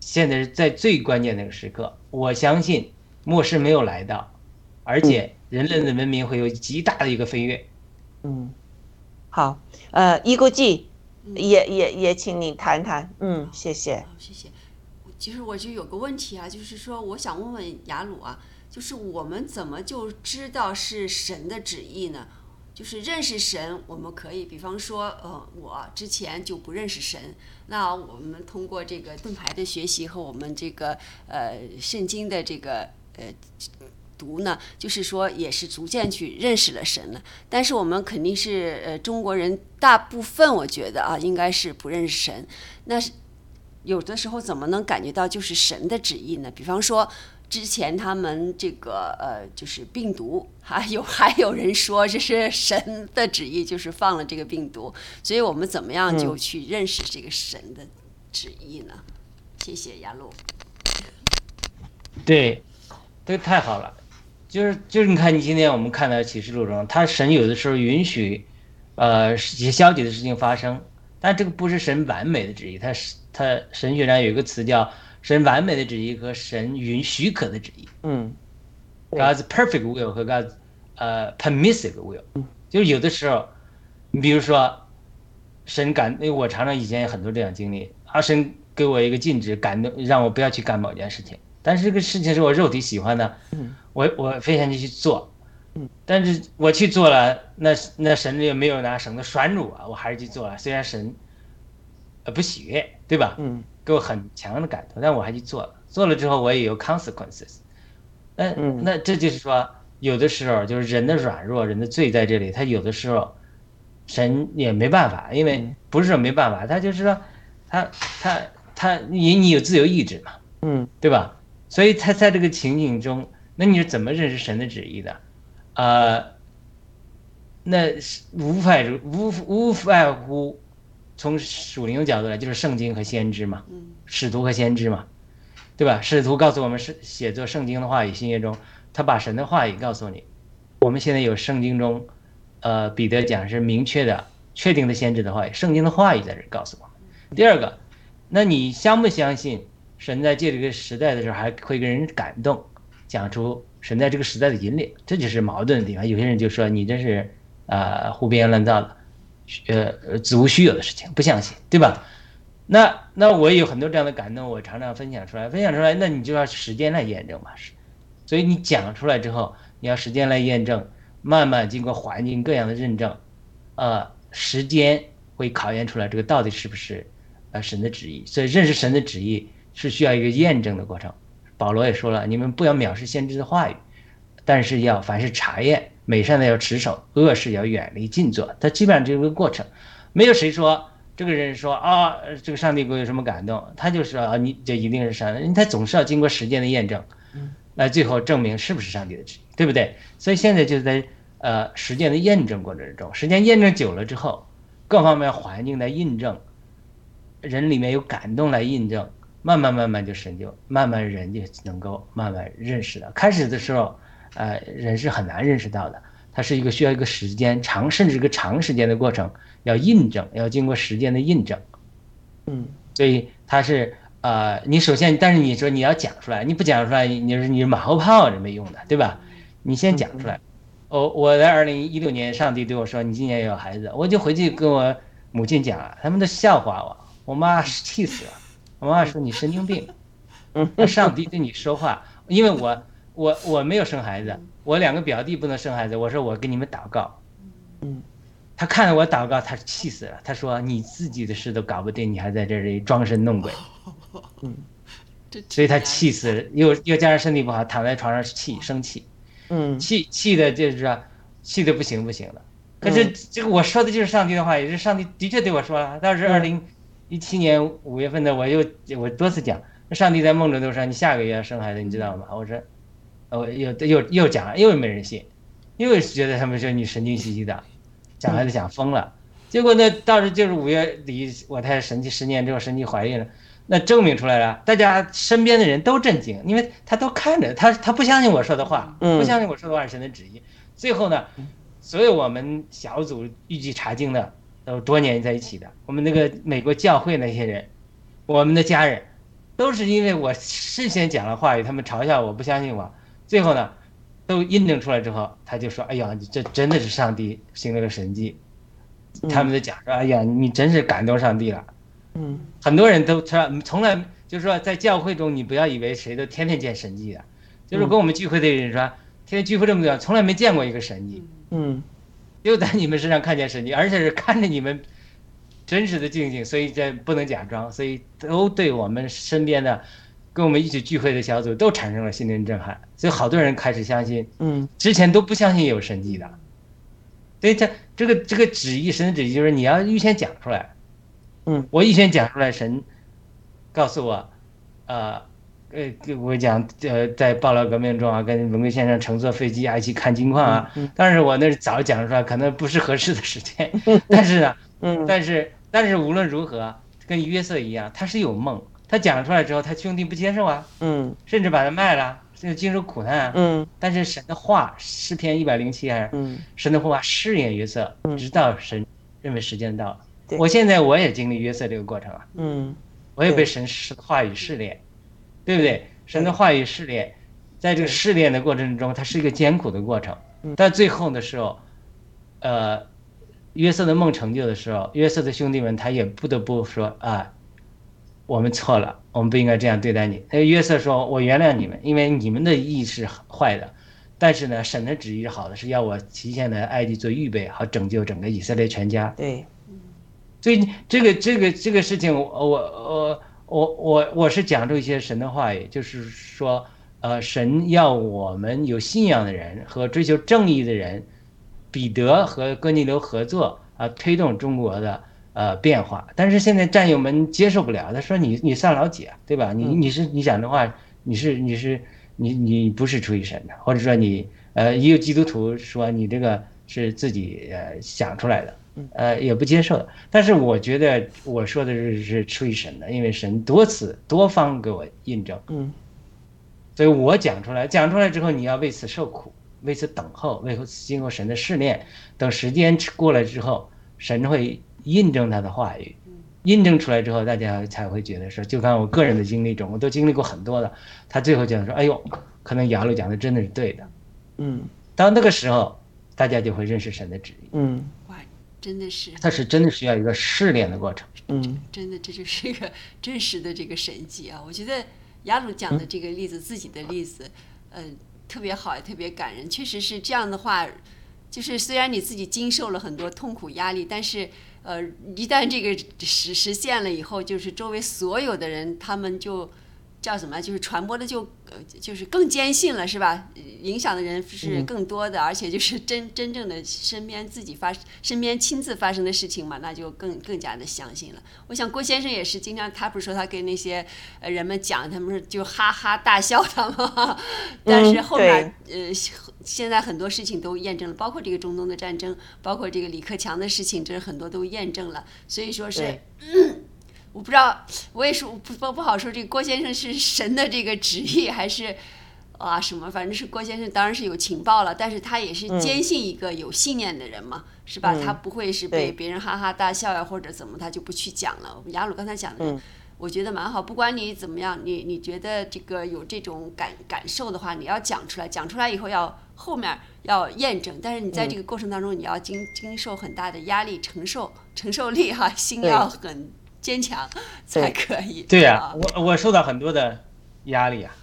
S2: 现在是在最关键的时刻，我相信末世没有来到，而且人类的文明会有极大的一个飞跃。
S1: 嗯，好，呃，一国际也也也请你谈谈，嗯，谢谢。
S3: 好，谢谢。其实我就有个问题啊，就是说，我想问问雅鲁啊，就是我们怎么就知道是神的旨意呢？就是认识神，我们可以，比方说，呃，我之前就不认识神，那我们通过这个盾牌的学习和我们这个呃圣经的这个呃读呢，就是说也是逐渐去认识了神了。但是我们肯定是呃中国人大部分我觉得啊，应该是不认识神。那是有的时候怎么能感觉到就是神的旨意呢？比方说。之前他们这个呃，就是病毒，还有还有人说这是神的旨意，就是放了这个病毒，所以我们怎么样就去认识这个神的旨意呢？谢谢雅露。
S2: 对，这个太好了，就是就是你看，你今天我们看到启示录中，他神有的时候允许，呃，一些消极的事情发生，但这个不是神完美的旨意，他是他神学上有一个词叫神完美的旨意和神允许可的旨意
S1: 嗯
S2: ，God's perfect will 和 God's 呃 permissive will，就是有的时候，你比如说，神感，因为我常常以前有很多这样经历，啊，神给我一个禁止，感动让我不要去干某件事情，但是这个事情是我肉体喜欢的，我我非常就去做，但是我去做了，那那神也没有拿绳子拴住我，我还是去做了，虽然神呃不喜悦，对吧？
S1: 嗯。
S2: 给我很强的感动，但我还去做了，做了之后我也有 consequences，那
S1: 嗯。
S2: 那这就是说，有的时候就是人的软弱，人的罪在这里，他有的时候神也没办法，因为不是说没办法，他就是说他他他你你有自由意志嘛，
S1: 嗯。
S2: 对吧？所以他在这个情景中，那你是怎么认识神的旨意的？呃，那是无外乎无无外乎从属灵的角度来，就是圣经和先知嘛，使徒和先知嘛，对吧？使徒告诉我们是写作圣经的话语，新约中他把神的话语告诉你。我们现在有圣经中，呃，彼得讲是明确的、确定的先知的话语，圣经的话语在这告诉我们。第二个，那你相不相信神在这个时代的时候还会给人感动，讲出神在这个时代的引领？这就是矛盾的地方。有些人就说你这是呃胡编乱造的，呃子无虚有的事情，不相信，对吧？那那我有很多这样的感动，我常常分享出来，分享出来，那你就要时间来验证嘛，所以你讲出来之后，你要时间来验证，慢慢经过环境各样的认证，呃，时间会考验出来这个到底是不是呃神的旨意。所以认识神的旨意是需要一个验证的过程。保罗也说了，你们不要藐视先知的话语，但是要凡是查验，美善的要持守，恶事要远离近做。它基本上就是个过程，没有谁说这个人说啊，这个上帝给我有什么感动，他就说啊，你这一定是上帝，他总是要经过时间的验证。来最后证明是不是上帝的旨意，对不对？所以现在就在呃实践的验证过程中，时间验证久了之后，各方面环境来印证，人里面有感动来印证，慢慢慢慢就深究慢慢人就能够慢慢认识到。开始的时候，呃，人是很难认识到的，它是一个需要一个时间长，甚至一个长时间的过程，要印证，要经过时间的印证。
S1: 嗯，
S2: 所以它是。呃，你首先，但是你说你要讲出来，你不讲出来，你是你是马后炮，是没用的，对吧？你先讲出来。哦，我在二零一六年，上帝对我说：“你今年有孩子。”我就回去跟我母亲讲了，他们都笑话我，我妈气死了。我妈妈说：“你神经病。”那上帝对你说话，因为我我我没有生孩子，我两个表弟不能生孩子，我说我给你们祷告。
S1: 嗯，
S2: 他看着我祷告，他气死了。他说：“你自己的事都搞不定，你还在这里装神弄鬼。”
S1: 嗯，
S2: 所以他气死了，又又加上身体不好，躺在床上气生气，
S1: 嗯，
S2: 气气的就是说气的不行不行了，可是
S1: 嗯
S2: 这个我说的就是上帝的话，也是上帝的确对我说了。当时
S1: 嗯
S2: 二零一七年五月份的，我又我多次讲，上帝在梦中都说你下个月要生孩子，你知道吗？我说，我又又又讲了，又没人信，又觉得他们说你神经兮兮的，讲孩子讲疯了。结果呢，到时就是五月底，我太太神奇十年之后神奇怀孕了，那证明出来了，大家身边的人都震惊，因为他都看着他，他不相信我说的话，
S1: 嗯
S2: 不相信我说的话是神的旨意。最后呢，所有我们小组预计查经的都多年在一起的，我们那个美国教会那些人，我们的家人，都是因为我事先讲了话语，他们嘲笑我不相信我，最后呢，都印证出来之后，他就说：“哎呀，这真的是上帝行了个神迹。”他们就讲说：“哎呀，你真是感动上帝了。”
S1: 嗯
S2: 很多人都说从来就是说在教会中，你不要以为谁都天天见神迹的，就是跟我们聚会的人说，天天聚会这么多，从来没见过一个神迹，
S1: 嗯
S2: 就在你们身上看见神迹，而且是看着你们真实的境界，所以这不能假装，所以都对我们身边的跟我们一起聚会的小组都产生了心灵震撼，所以好多人开始相信，
S1: 嗯。
S2: 之前都不相信有神迹的，所以这这个这个旨意，神的旨意就是你要预先讲出来，
S1: 嗯，
S2: 我预先讲出来，神告诉我，呃，呃，我讲呃，在爆料革命中啊，跟文贵先生乘坐飞机啊一起看金矿啊，
S1: 嗯
S2: 但是我那是早讲出来，可能不是合适的时间，但是呢，
S1: 嗯。
S2: 但是但是无论如何，跟约瑟一样，他是有梦，他讲出来之后，他兄弟不接受啊，
S1: 嗯。
S2: 甚至把他卖了，甚至经受苦难啊，
S1: 嗯。
S2: 但是神的话，诗篇一百零七还是
S1: 嗯。
S2: 神的话试验约瑟，
S1: 嗯。
S2: 直到神认为时间到了。
S1: 对。
S2: 我现在我也经历约瑟这个过程啊，
S1: 嗯。
S2: 我也被神是话语试炼，对不对？神的话语试炼，在这个试炼的过程中，它是一个艰苦的过程
S1: 嗯。
S2: 但最后的时候，呃，约瑟的梦成就的时候，约瑟的兄弟们他也不得不说啊，我们错了，我们不应该这样对待你。那约瑟说：“我原谅你们，因为你们的意是坏的，但是呢，神的旨意是好的，是要我提前来埃及做预备，好拯救整个以色列全家。”
S1: 对
S2: 所以这个这个这个事情，我我我我我我是讲出一些神的话语，就是说，呃，神要我们有信仰的人和追求正义的人，彼得和哥尼流合作啊，推动中国的呃变化。但是现在战友们接受不了，他说你你算老几啊，对吧？你
S1: 嗯
S2: 你是你讲的话，你是你是你你不是出于神的，或者说你呃，也有基督徒说你这个是自己呃想出来的。呃，也不接受的。但是我觉得我说的是是出于神的，因为神多次多方给我印证，
S1: 嗯
S2: 所以我讲出来，讲出来之后，你要为此受苦，为此等候，为此经过神的试炼。等时间过了之后，神会印证他的话语，印证出来之后，大家才会觉得说，就看我个人的经历中，我都经历过很多的。他最后讲说，哎呦，可能雅鲁讲的真的是对的。
S1: 嗯
S2: 到那个时候，大家就会认识神的旨意。
S1: 嗯
S3: 哇，真的是，
S2: 它是真的需要一个试炼的过程。
S1: 嗯
S3: 真的，这就是一个 真实的这个神迹啊！我觉得雅鲁讲的这个例子，自己的例子，嗯，特别好，也特别感人。确实是这样的话，就是虽然你自己经受了很多痛苦压力，但是呃，一旦这个实实现了以后，就是周围所有的人，他们就叫什么？就是传播的就呃就是更坚信了，是吧？影响的人是更多的，而且就是真 真正的身边自己发身边亲自发生的事情嘛，那就更更加的相信了。我想郭先生也是经常，他不是说他跟那些呃人们讲，他们是就哈哈大笑他吗，但是后面、呃现在很多事情都验证了，包括这个中东的战争，包括这个李克强的事情，这是很多都验证了。所以说是
S1: 对。
S3: 我不知道，我也是不不不好说，这个郭先生是神的这个旨意还是啊什么？反正是郭先生当然是有情报了，但是他也是坚信一个有信念的人嘛，是吧？
S1: 嗯
S3: 他不会是被别人哈哈大笑呀，或者怎么，他就不去讲了。我们雅鲁刚才讲的，
S1: 嗯
S3: 我觉得蛮好。不管你怎么样，你你觉得这个有这种感感受的话，你要讲出来，讲出来以后要后面要验证。但是你在
S1: 嗯
S3: 这个过程当中，你要经经受很大的压力，承受承受力哈，心要很坚强才可以。
S2: 对呀、
S3: 啊。
S2: 我我受到很多的压力啊，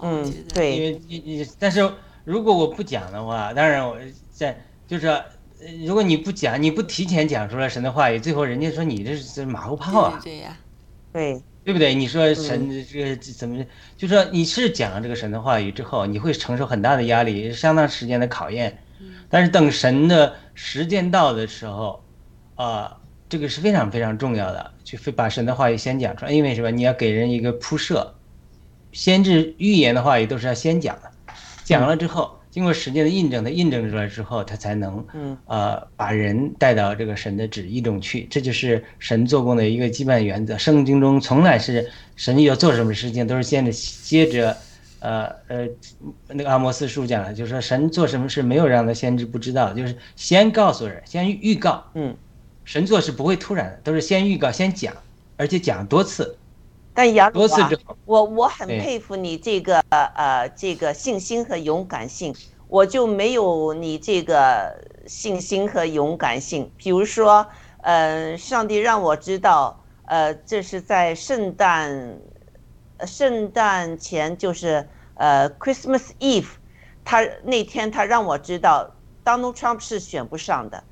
S1: 嗯
S3: 对。
S2: 因
S1: 对
S2: 为你你，但是如果我不讲的话，当然我在就是说，呃如果你不讲，你不提前讲出来神的话语，最后人家说你这是马后炮啊，
S3: 对对呀，
S1: 对。
S2: 对不对？你说神这个怎么，就说你是讲这个神的话语之后，你会承受很大的压力，相当时间的考验。但是等神的时间到的时候，啊、这个是非常非常重要的，去把神的话语先讲出来，因为什么？你要给人一个铺设，先知预言的话语都是要先讲的，讲了之后，经过时间的印证，他印证出来之后，他才能
S1: 嗯
S2: 呃把人带到这个神的旨意中去，这就是神做工的一个基本原则。圣经中从来是神要做什么事情，都是先着接着。呃呃，那个阿摩斯书讲了，就是说神做什么事没有让他先知不知道，就是先告诉人，先预告。
S1: 嗯，
S2: 神作是不会突然的，都是先预告、先讲，而且讲多次。
S1: 但杨
S2: 多次之后，
S1: 我我很佩服你这个呃这个信心和勇敢性，我就没有你这个信心和勇敢性。比如说，呃，上帝让我知道，呃，这是在圣诞，呃圣诞前就是呃 Christmas Eve，他那天他让我知道 Donald Trump 是选不上的。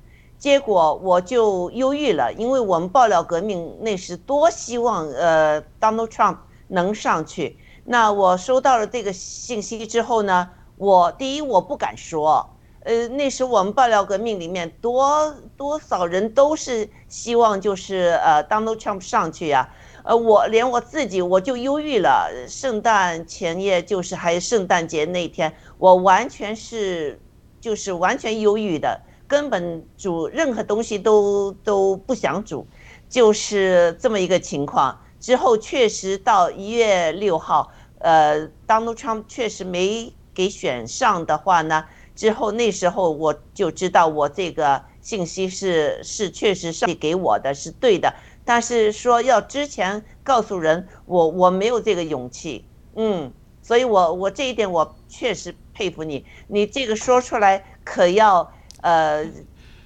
S1: 结果我就忧郁了，因为我们爆料革命那时多希望呃 Donald Trump 能上去。那我收到了这个信息之后呢，我第一我不敢说，呃，那时我们爆料革命里面多多少人都是希望就是呃 Donald Trump 上去呀、呃，我连我自己我就忧郁了。圣诞前夜就是还有圣诞节那天，我完全是就是完全忧郁的。根本煮任何东西都都不想煮，就是这么一个情况。之后确实到一月六号，呃，Donald Trump 确实没给选上的话呢，之后那时候我就知道我这个信息是是确实上帝给我的是对的，但是说要之前告诉人，我我没有这个勇气，嗯，所以我我这一点我确实佩服你，你这个说出来可要。呃，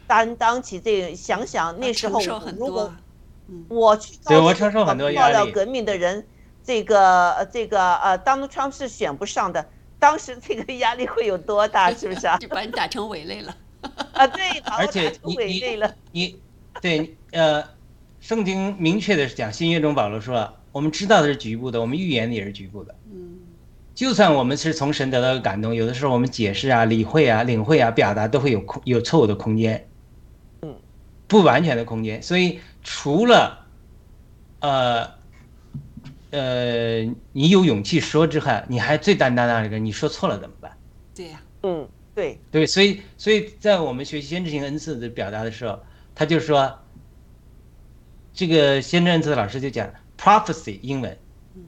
S1: 担当起这个，想想那时候如果，
S3: 嗯，
S1: 我去
S2: 对
S1: 告诉
S2: 我承受很多
S1: 爆
S2: 压力
S1: 料革命的人，这个呃这个呃，Donald Trump 是选不上的，当时这个压力会有多大，是不是啊？
S3: 就把你打成伪类了。
S1: 啊，对，
S2: 而且你对呃，圣经明确的是讲，新约中保罗说了，我们知道的是局部的，我们预言的也是局部的。
S3: 嗯，
S2: 就算我们是从神得到的感动，有的时候我们解释啊、理会啊、领会啊、表达都会有空有错误的空间，
S1: 嗯，
S2: 不完全的空间。所以除了呃呃你有勇气说之外，你还最担当的一个，你说错了怎么办？
S3: 对呀、
S1: 嗯，对，
S2: 对，所以所以在我们学习先知性恩赐的表达的时候，他就说，这个先知恩赐的老师就讲 prophecy 英文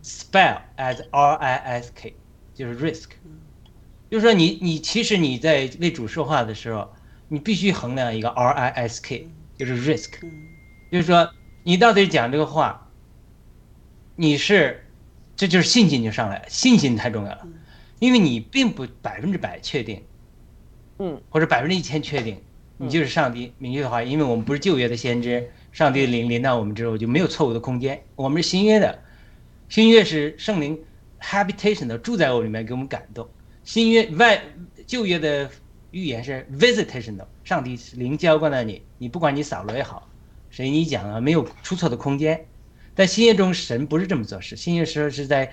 S2: spell as R I S K 就是 risk，就是说你你其实你在为主说话的时候，你必须衡量一个 R I S K 就是 risk，
S3: 嗯。
S2: 就是说你到底讲这个话，你是这就是信心就上来了，信心太重要了，因为你并不百分之百确定。
S1: 嗯。
S2: 或者百分之一千确定，你就是上帝明确的话，因为我们不是旧约的先知，上帝临临到我们之后就没有错误的空间。我们是新约的，新约是圣灵 habitation 的住在我里面，给我们感动。新约外旧约的预言是 visitation 的，上帝是灵浇灌了你，你不管你扫罗也好，谁你讲啊，没有出错的空间。在新约中，神不是这么做事，新约时候是在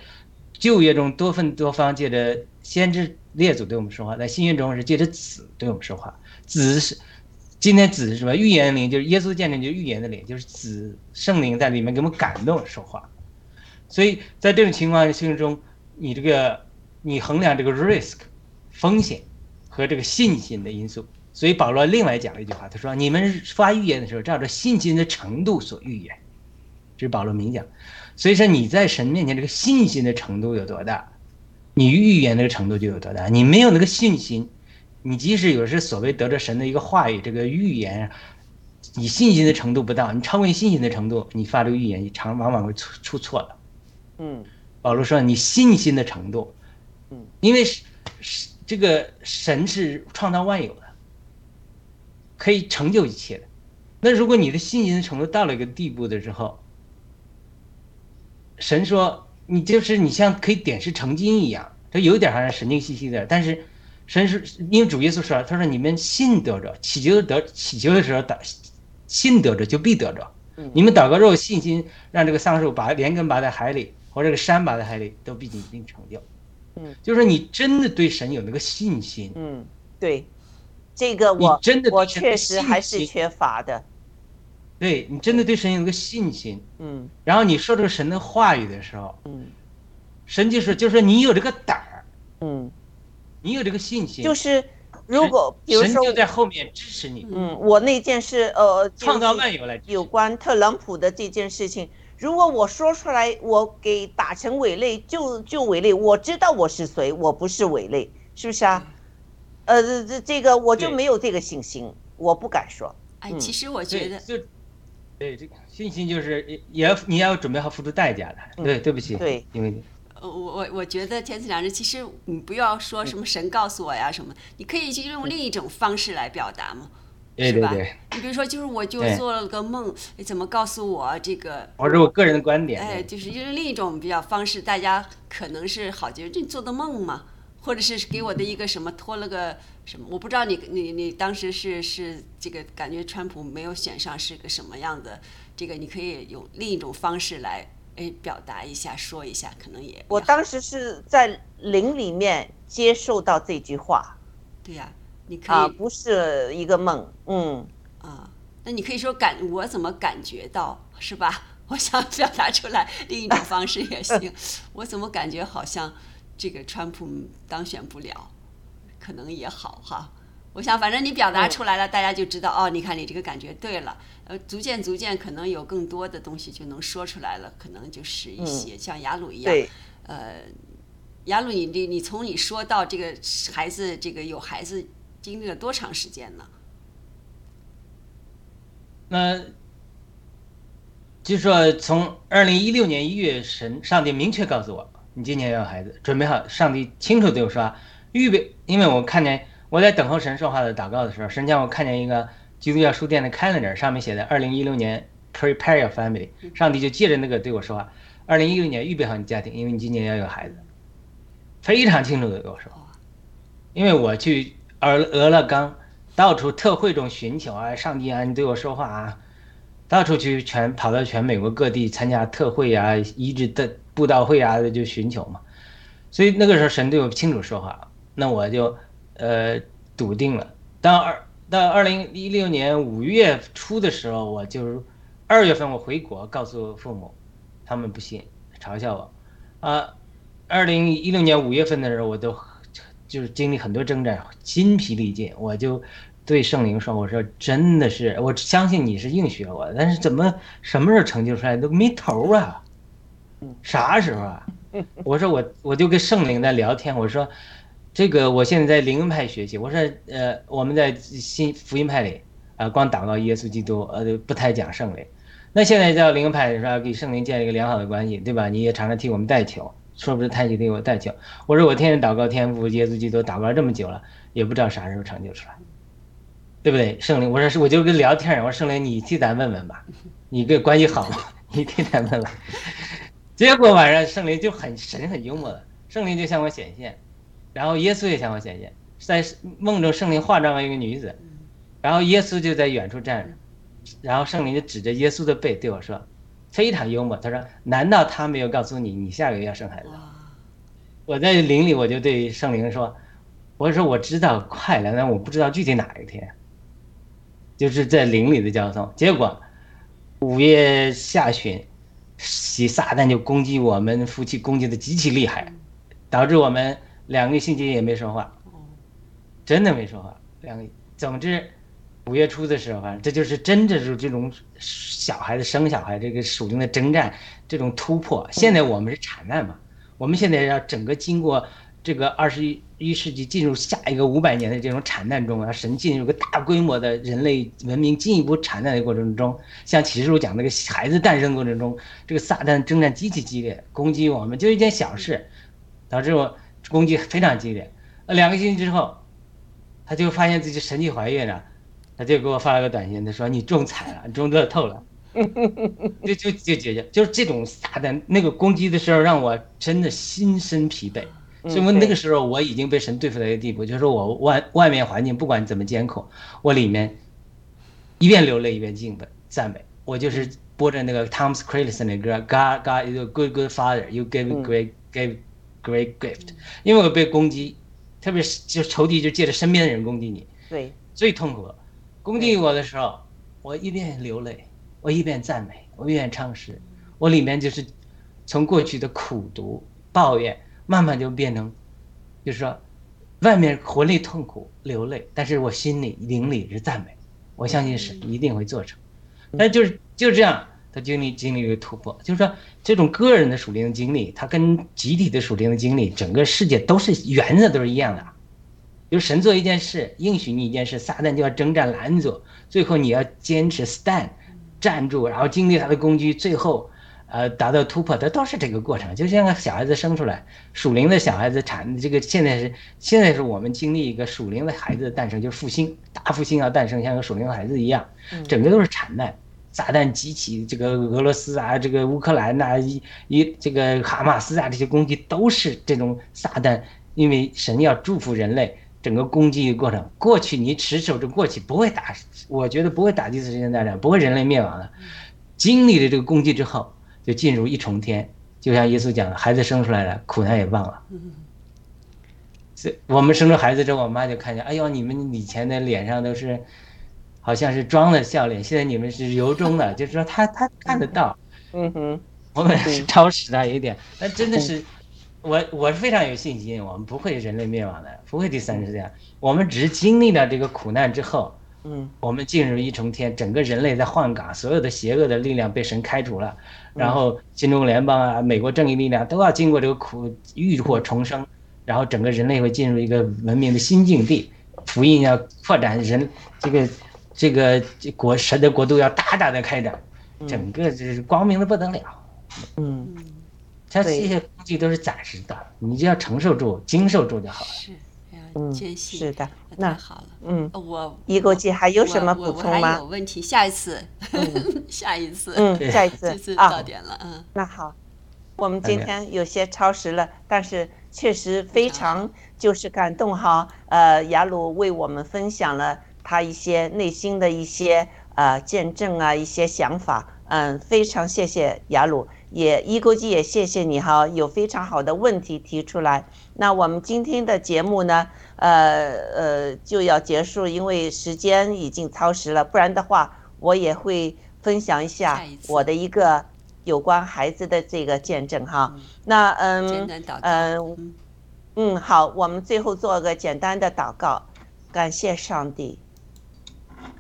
S2: 旧约中多份多方借着先知列祖对我们说话，在新约中是借着子对我们说话。子是今天子是什么？预言灵就是耶稣见证，就是预言的灵，就是子圣灵在里面给我们感动说话。所以在这种情况性中，你这个你衡量这个 risk 风险和这个信心的因素。所以保罗另外讲了一句话，他说：“你们发预言的时候，照着信心的程度所预言。”这是保罗明讲。所以说你在神面前这个信心的程度有多大，你预言那个程度就有多大。你没有那个信心，你即使有时所谓得着神的一个话语，这个预言，你信心的程度不到，你超过你信心的程度，你发这个预言，你常往往会出出错的。
S1: 嗯
S2: 保罗说你信心的程度，
S1: 嗯，
S2: 因为是是这个神是创造万有的，可以成就一切的。那如果你的信心的程度到了一个地步的时候，神说你就是你像可以点石成金一样，这有点好像神经兮兮的，但是神是因为主耶稣说，他说你们信得着，祈求得祈求的时候得信得着就必得着。你们祷告若有信心，让这个桑树拔连根拔在海里，或者这个山拔在海里，都必定一定成就。
S1: 嗯，
S2: 就是说你真的对神有那个信心，
S1: 嗯，对，这个我
S2: 真的
S1: 我确实还是缺乏的。
S2: 对你真的对神有个信心，
S1: 嗯
S2: 然后你说这个神的话语的时候，
S1: 嗯
S2: 神就是就是你有这个胆儿，
S1: 嗯，
S2: 你有这个信心，
S1: 就是如果比如说
S2: 神就在后面支持你，
S1: 嗯，我那件事，呃，
S2: 创造万有来
S1: 有关特朗普的这件事情，如果我说出来，我给打成伪类，就就伪类。我知道我是谁，我不是伪类，是不是啊？呃，这这这个我就没有这个信心，我不敢说。
S3: 哎，
S1: 嗯
S3: 其实我觉得，
S2: 对就对这个信心就是也也要你要准备好付出代价的，对，对不起，
S1: 嗯对，
S2: 因为
S3: 呃，我我我觉得天赐良知，其实你不要说什么神告诉我呀什么，你可以去用另一种方式来表达嘛？
S2: 对对对，
S3: 你比如说，就是我就做了个梦，你怎么告诉我这个？
S2: 我是我个人的观点，
S3: 哎，就是就是另一种比较方式，大家可能是好觉得你做的梦嘛，或者是给我的一个什么托了个什么，我不知道你你你当时是是这个感觉川普没有选上是个什么样的，这个你可以用另一种方式来哎表达一下，说一下，可能也
S1: 我当时是在灵里面接受到这句话。
S3: 对呀、你可以
S1: 啊，不是一个梦。嗯，
S3: 啊，那你可以说感我怎么感觉到是吧？我想表达出来另一种方式也行。我怎么感觉好像这个川普当选不了，可能也好哈。我想反正你表达出来了，大家就知道哦。你看你这个感觉对了，呃，逐渐逐渐可能有更多的东西就能说出来了，可能就是一些、像雅鲁一样，呃，雅鲁，你你你从你说到这个孩子，这个有孩子经历了多长时间呢？
S2: 那就是说，从二零一六年一月，神上帝明确告诉我，你今年要有孩子，准备好。上帝清楚对我说，预备，因为我看见我在等候神说话的祷告的时候，神叫我看见一个基督教书店的 calendar，上面写的二零一六年 prepare your family，上帝就借着那个对我说话，二零一六年预备好你家庭，因为你今年要有孩子，非常清楚的跟我说，因为我去俄俄勒冈到处特会中寻求啊，上帝啊，你对我说话啊。到处去全跑到全美国各地参加特会啊、一直的布道会啊，就寻求嘛。所以那个时候神对我清楚说话，那我就呃笃定了。到二到二零一六年五月初的时候，我就二月份我回国告诉父母，他们不信，嘲笑我。啊，二零一六年五月份的时候，我都就是经历很多征战，筋疲力尽，我就。对圣灵说：“我说真的是，我相信你是应许了我的，但是怎么什么时候成就出来都没头啊？啥时候啊？我说我我就跟圣灵在聊天，我说这个我现在在灵恩派学习，我说呃我们在新福音派里啊、光祷告耶稣基督，呃不太讲圣灵。那现在叫灵恩派是吧给圣灵建立一个良好的关系，对吧？你也常常替我们代求，说不是太极替我代求。我说我天天祷告天父耶稣基督，祷告这么久了，也不知道啥时候成就出来。”对不对？圣灵，我说是，我就跟聊天我说圣灵，你替咱问问吧，你跟关系好吗？你替咱问问。结果晚上圣灵就很神很幽默的，圣灵就向我显现，然后耶稣也向我显现，在梦中圣灵化妆为一个女子，然后耶稣就在远处站着，然后圣灵就指着耶稣的背对我说，非常幽默，他说：“难道他没有告诉你，你下个月要生孩子？”我在灵里我就对圣灵说：“我说我知道快了，但我不知道具体哪一天。”就是在灵里的交通，结果五月下旬，西撒旦就攻击我们夫妻，攻击的极其厉害，导致我们两个星期也没说话，真的没说话。两个，总之五月初的时候，反正这就是真的是这种小孩子生小孩这个属性的征战，这种突破。现在我们是产难嘛，我们现在要整个经过。这个二十一世纪进入下一个五百年的这种产难中啊，神进入个大规模的人类文明进一步产难的过程中，像启示录讲那个孩子诞生过程中，这个撒旦征战极其激烈，攻击我们就一件小事，导致我攻击非常激烈。呃，两个星期之后，他就发现自己神奇怀孕了，他就给我发了个短信，他说你中彩了，你中乐透了，就就就解决，就是这种撒旦那个攻击的时候，让我真的心身疲惫。所以那个时候我已经被神对付到一个地步，就是我外外面环境不管怎么艰苦，我里面一边流泪一边敬拜赞美。我就是播着那个 Thomas Creation 的歌，God God is a good good Father, you give great give great gift。因为我被攻击，特别是就仇敌就借着身边的人攻击你，
S1: 对，
S2: 最痛苦。攻击我的时候，我一边流泪，我一边赞美，我一边唱诗，我里面就是从过去的苦读、抱怨，慢慢就变成，就是说，外面活力痛苦流泪，但是我心里灵里是赞美，我相信是一定会做成。那就是就这样，他经历经历了突破，就是说这种个人的属灵的经历，他跟集体的属灵的经历，整个世界都是原则都是一样的。就是神做一件事，应许你一件事，撒旦就要征战拦阻，最后你要坚持 stand，站住，然后经历他的攻击，最后，呃，达到突破，它都是这个过程。就像个小孩子生出来，属灵的小孩子产这个现在是现在是我们经历一个属灵的孩子的诞生，就是复兴大复兴要诞生，像个属灵的孩子一样，整个都是产难。撒旦激起这个俄罗斯啊，这个乌克兰呐，一一这个哈马斯啊，这些攻击都是这种撒旦，因为神要祝福人类。整个攻击的过程，过去你持守着过去不会打，我觉得不会打第四世界大战，不会人类灭亡的。经历了这个攻击之后，就进入一重天，就像耶稣讲的，孩子生出来了，苦难也忘了。这我们生出孩子之后，我妈就看见，哎呦，你们以前的脸上都是，好像是装的笑脸，现在你们是由衷的，就是说他他看得到。
S1: 嗯哼，
S2: 我们是 超时代一点，但真的是。我我是非常有信心，我们不会人类灭亡的，不会第三次这样。我们只是经历了这个苦难之后，
S1: 嗯，
S2: 我们进入一重天，整个人类在换岗，所有的邪恶的力量被神开除了，然后新中国联邦啊，美国正义力量都要经过这个苦浴火重生，然后整个人类会进入一个文明的新境地，福音要扩展人这个这个国神的国度要大大的开展，整个就是光明的不得了，
S1: 嗯。
S2: 它这些工具都是暂时的，你就要承受住、经受住就好了。
S3: 是，要坚信。
S1: 是的，
S3: 那好了。
S1: 嗯，
S3: 我
S1: 一国际还有什么补充吗？
S3: 有问题，下一次，下一次，
S1: 嗯，下一次，
S3: 这次到点了，嗯。
S1: 那好，我们今天有些超时了，但是确实非常就是感动哈。呃，雅鲁为我们分享了他一些内心的一些呃见证啊，一些想法。嗯，非常谢谢雅鲁。也一国际也谢谢你哈，有非常好的问题提出来。那我们今天的节目呢，呃呃就要结束，因为时间已经超时了。不然的话，我也会分享一下我的一个有关孩子的这个见证哈。那嗯嗯嗯好，我们最后做个简单的祷告，感谢上帝，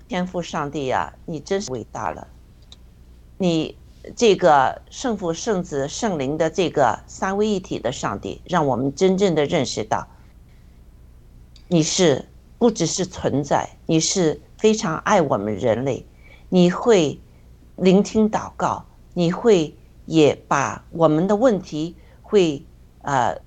S1: 天父上帝呀，你真是伟大了，你。这个圣父、圣子、圣灵的这个三位一体的上帝，让我们真正的认识到，你是不只是存在，你是非常爱我们人类，你会聆听祷告，你会也把我们的问题会呃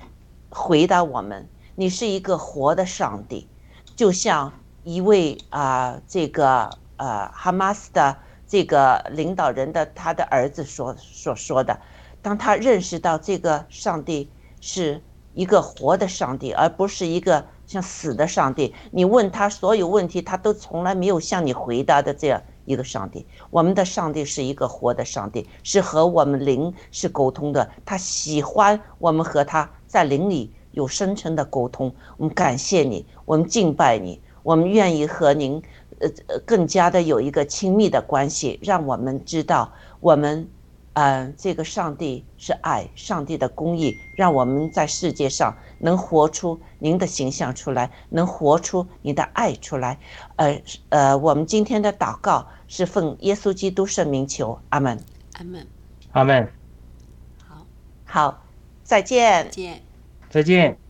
S1: 回答我们。你是一个活的上帝，就像一位啊这个呃哈马斯的。这个领导人的他的儿子所所说的，当他认识到这个上帝是一个活的上帝，而不是一个像死的上帝，你问他所有问题，他都从来没有向你回答的这样一个上帝。我们的上帝是一个活的上帝，是和我们灵是沟通的，他喜欢我们和他在灵里有深层的沟通。我们感谢你，我们敬拜你，我们愿意和您。呃呃，更加的有一个亲密的关系，让我们知道我们，嗯，这个上帝是爱，上帝的公义，让我们在世界上能活出您的形象出来，能活出你的爱出来。呃呃，我们今天的祷告是奉耶稣基督圣名求，阿门，
S3: 阿门，
S2: 阿门。
S3: 好，
S1: 好，再见，再
S3: 见，
S2: 再见。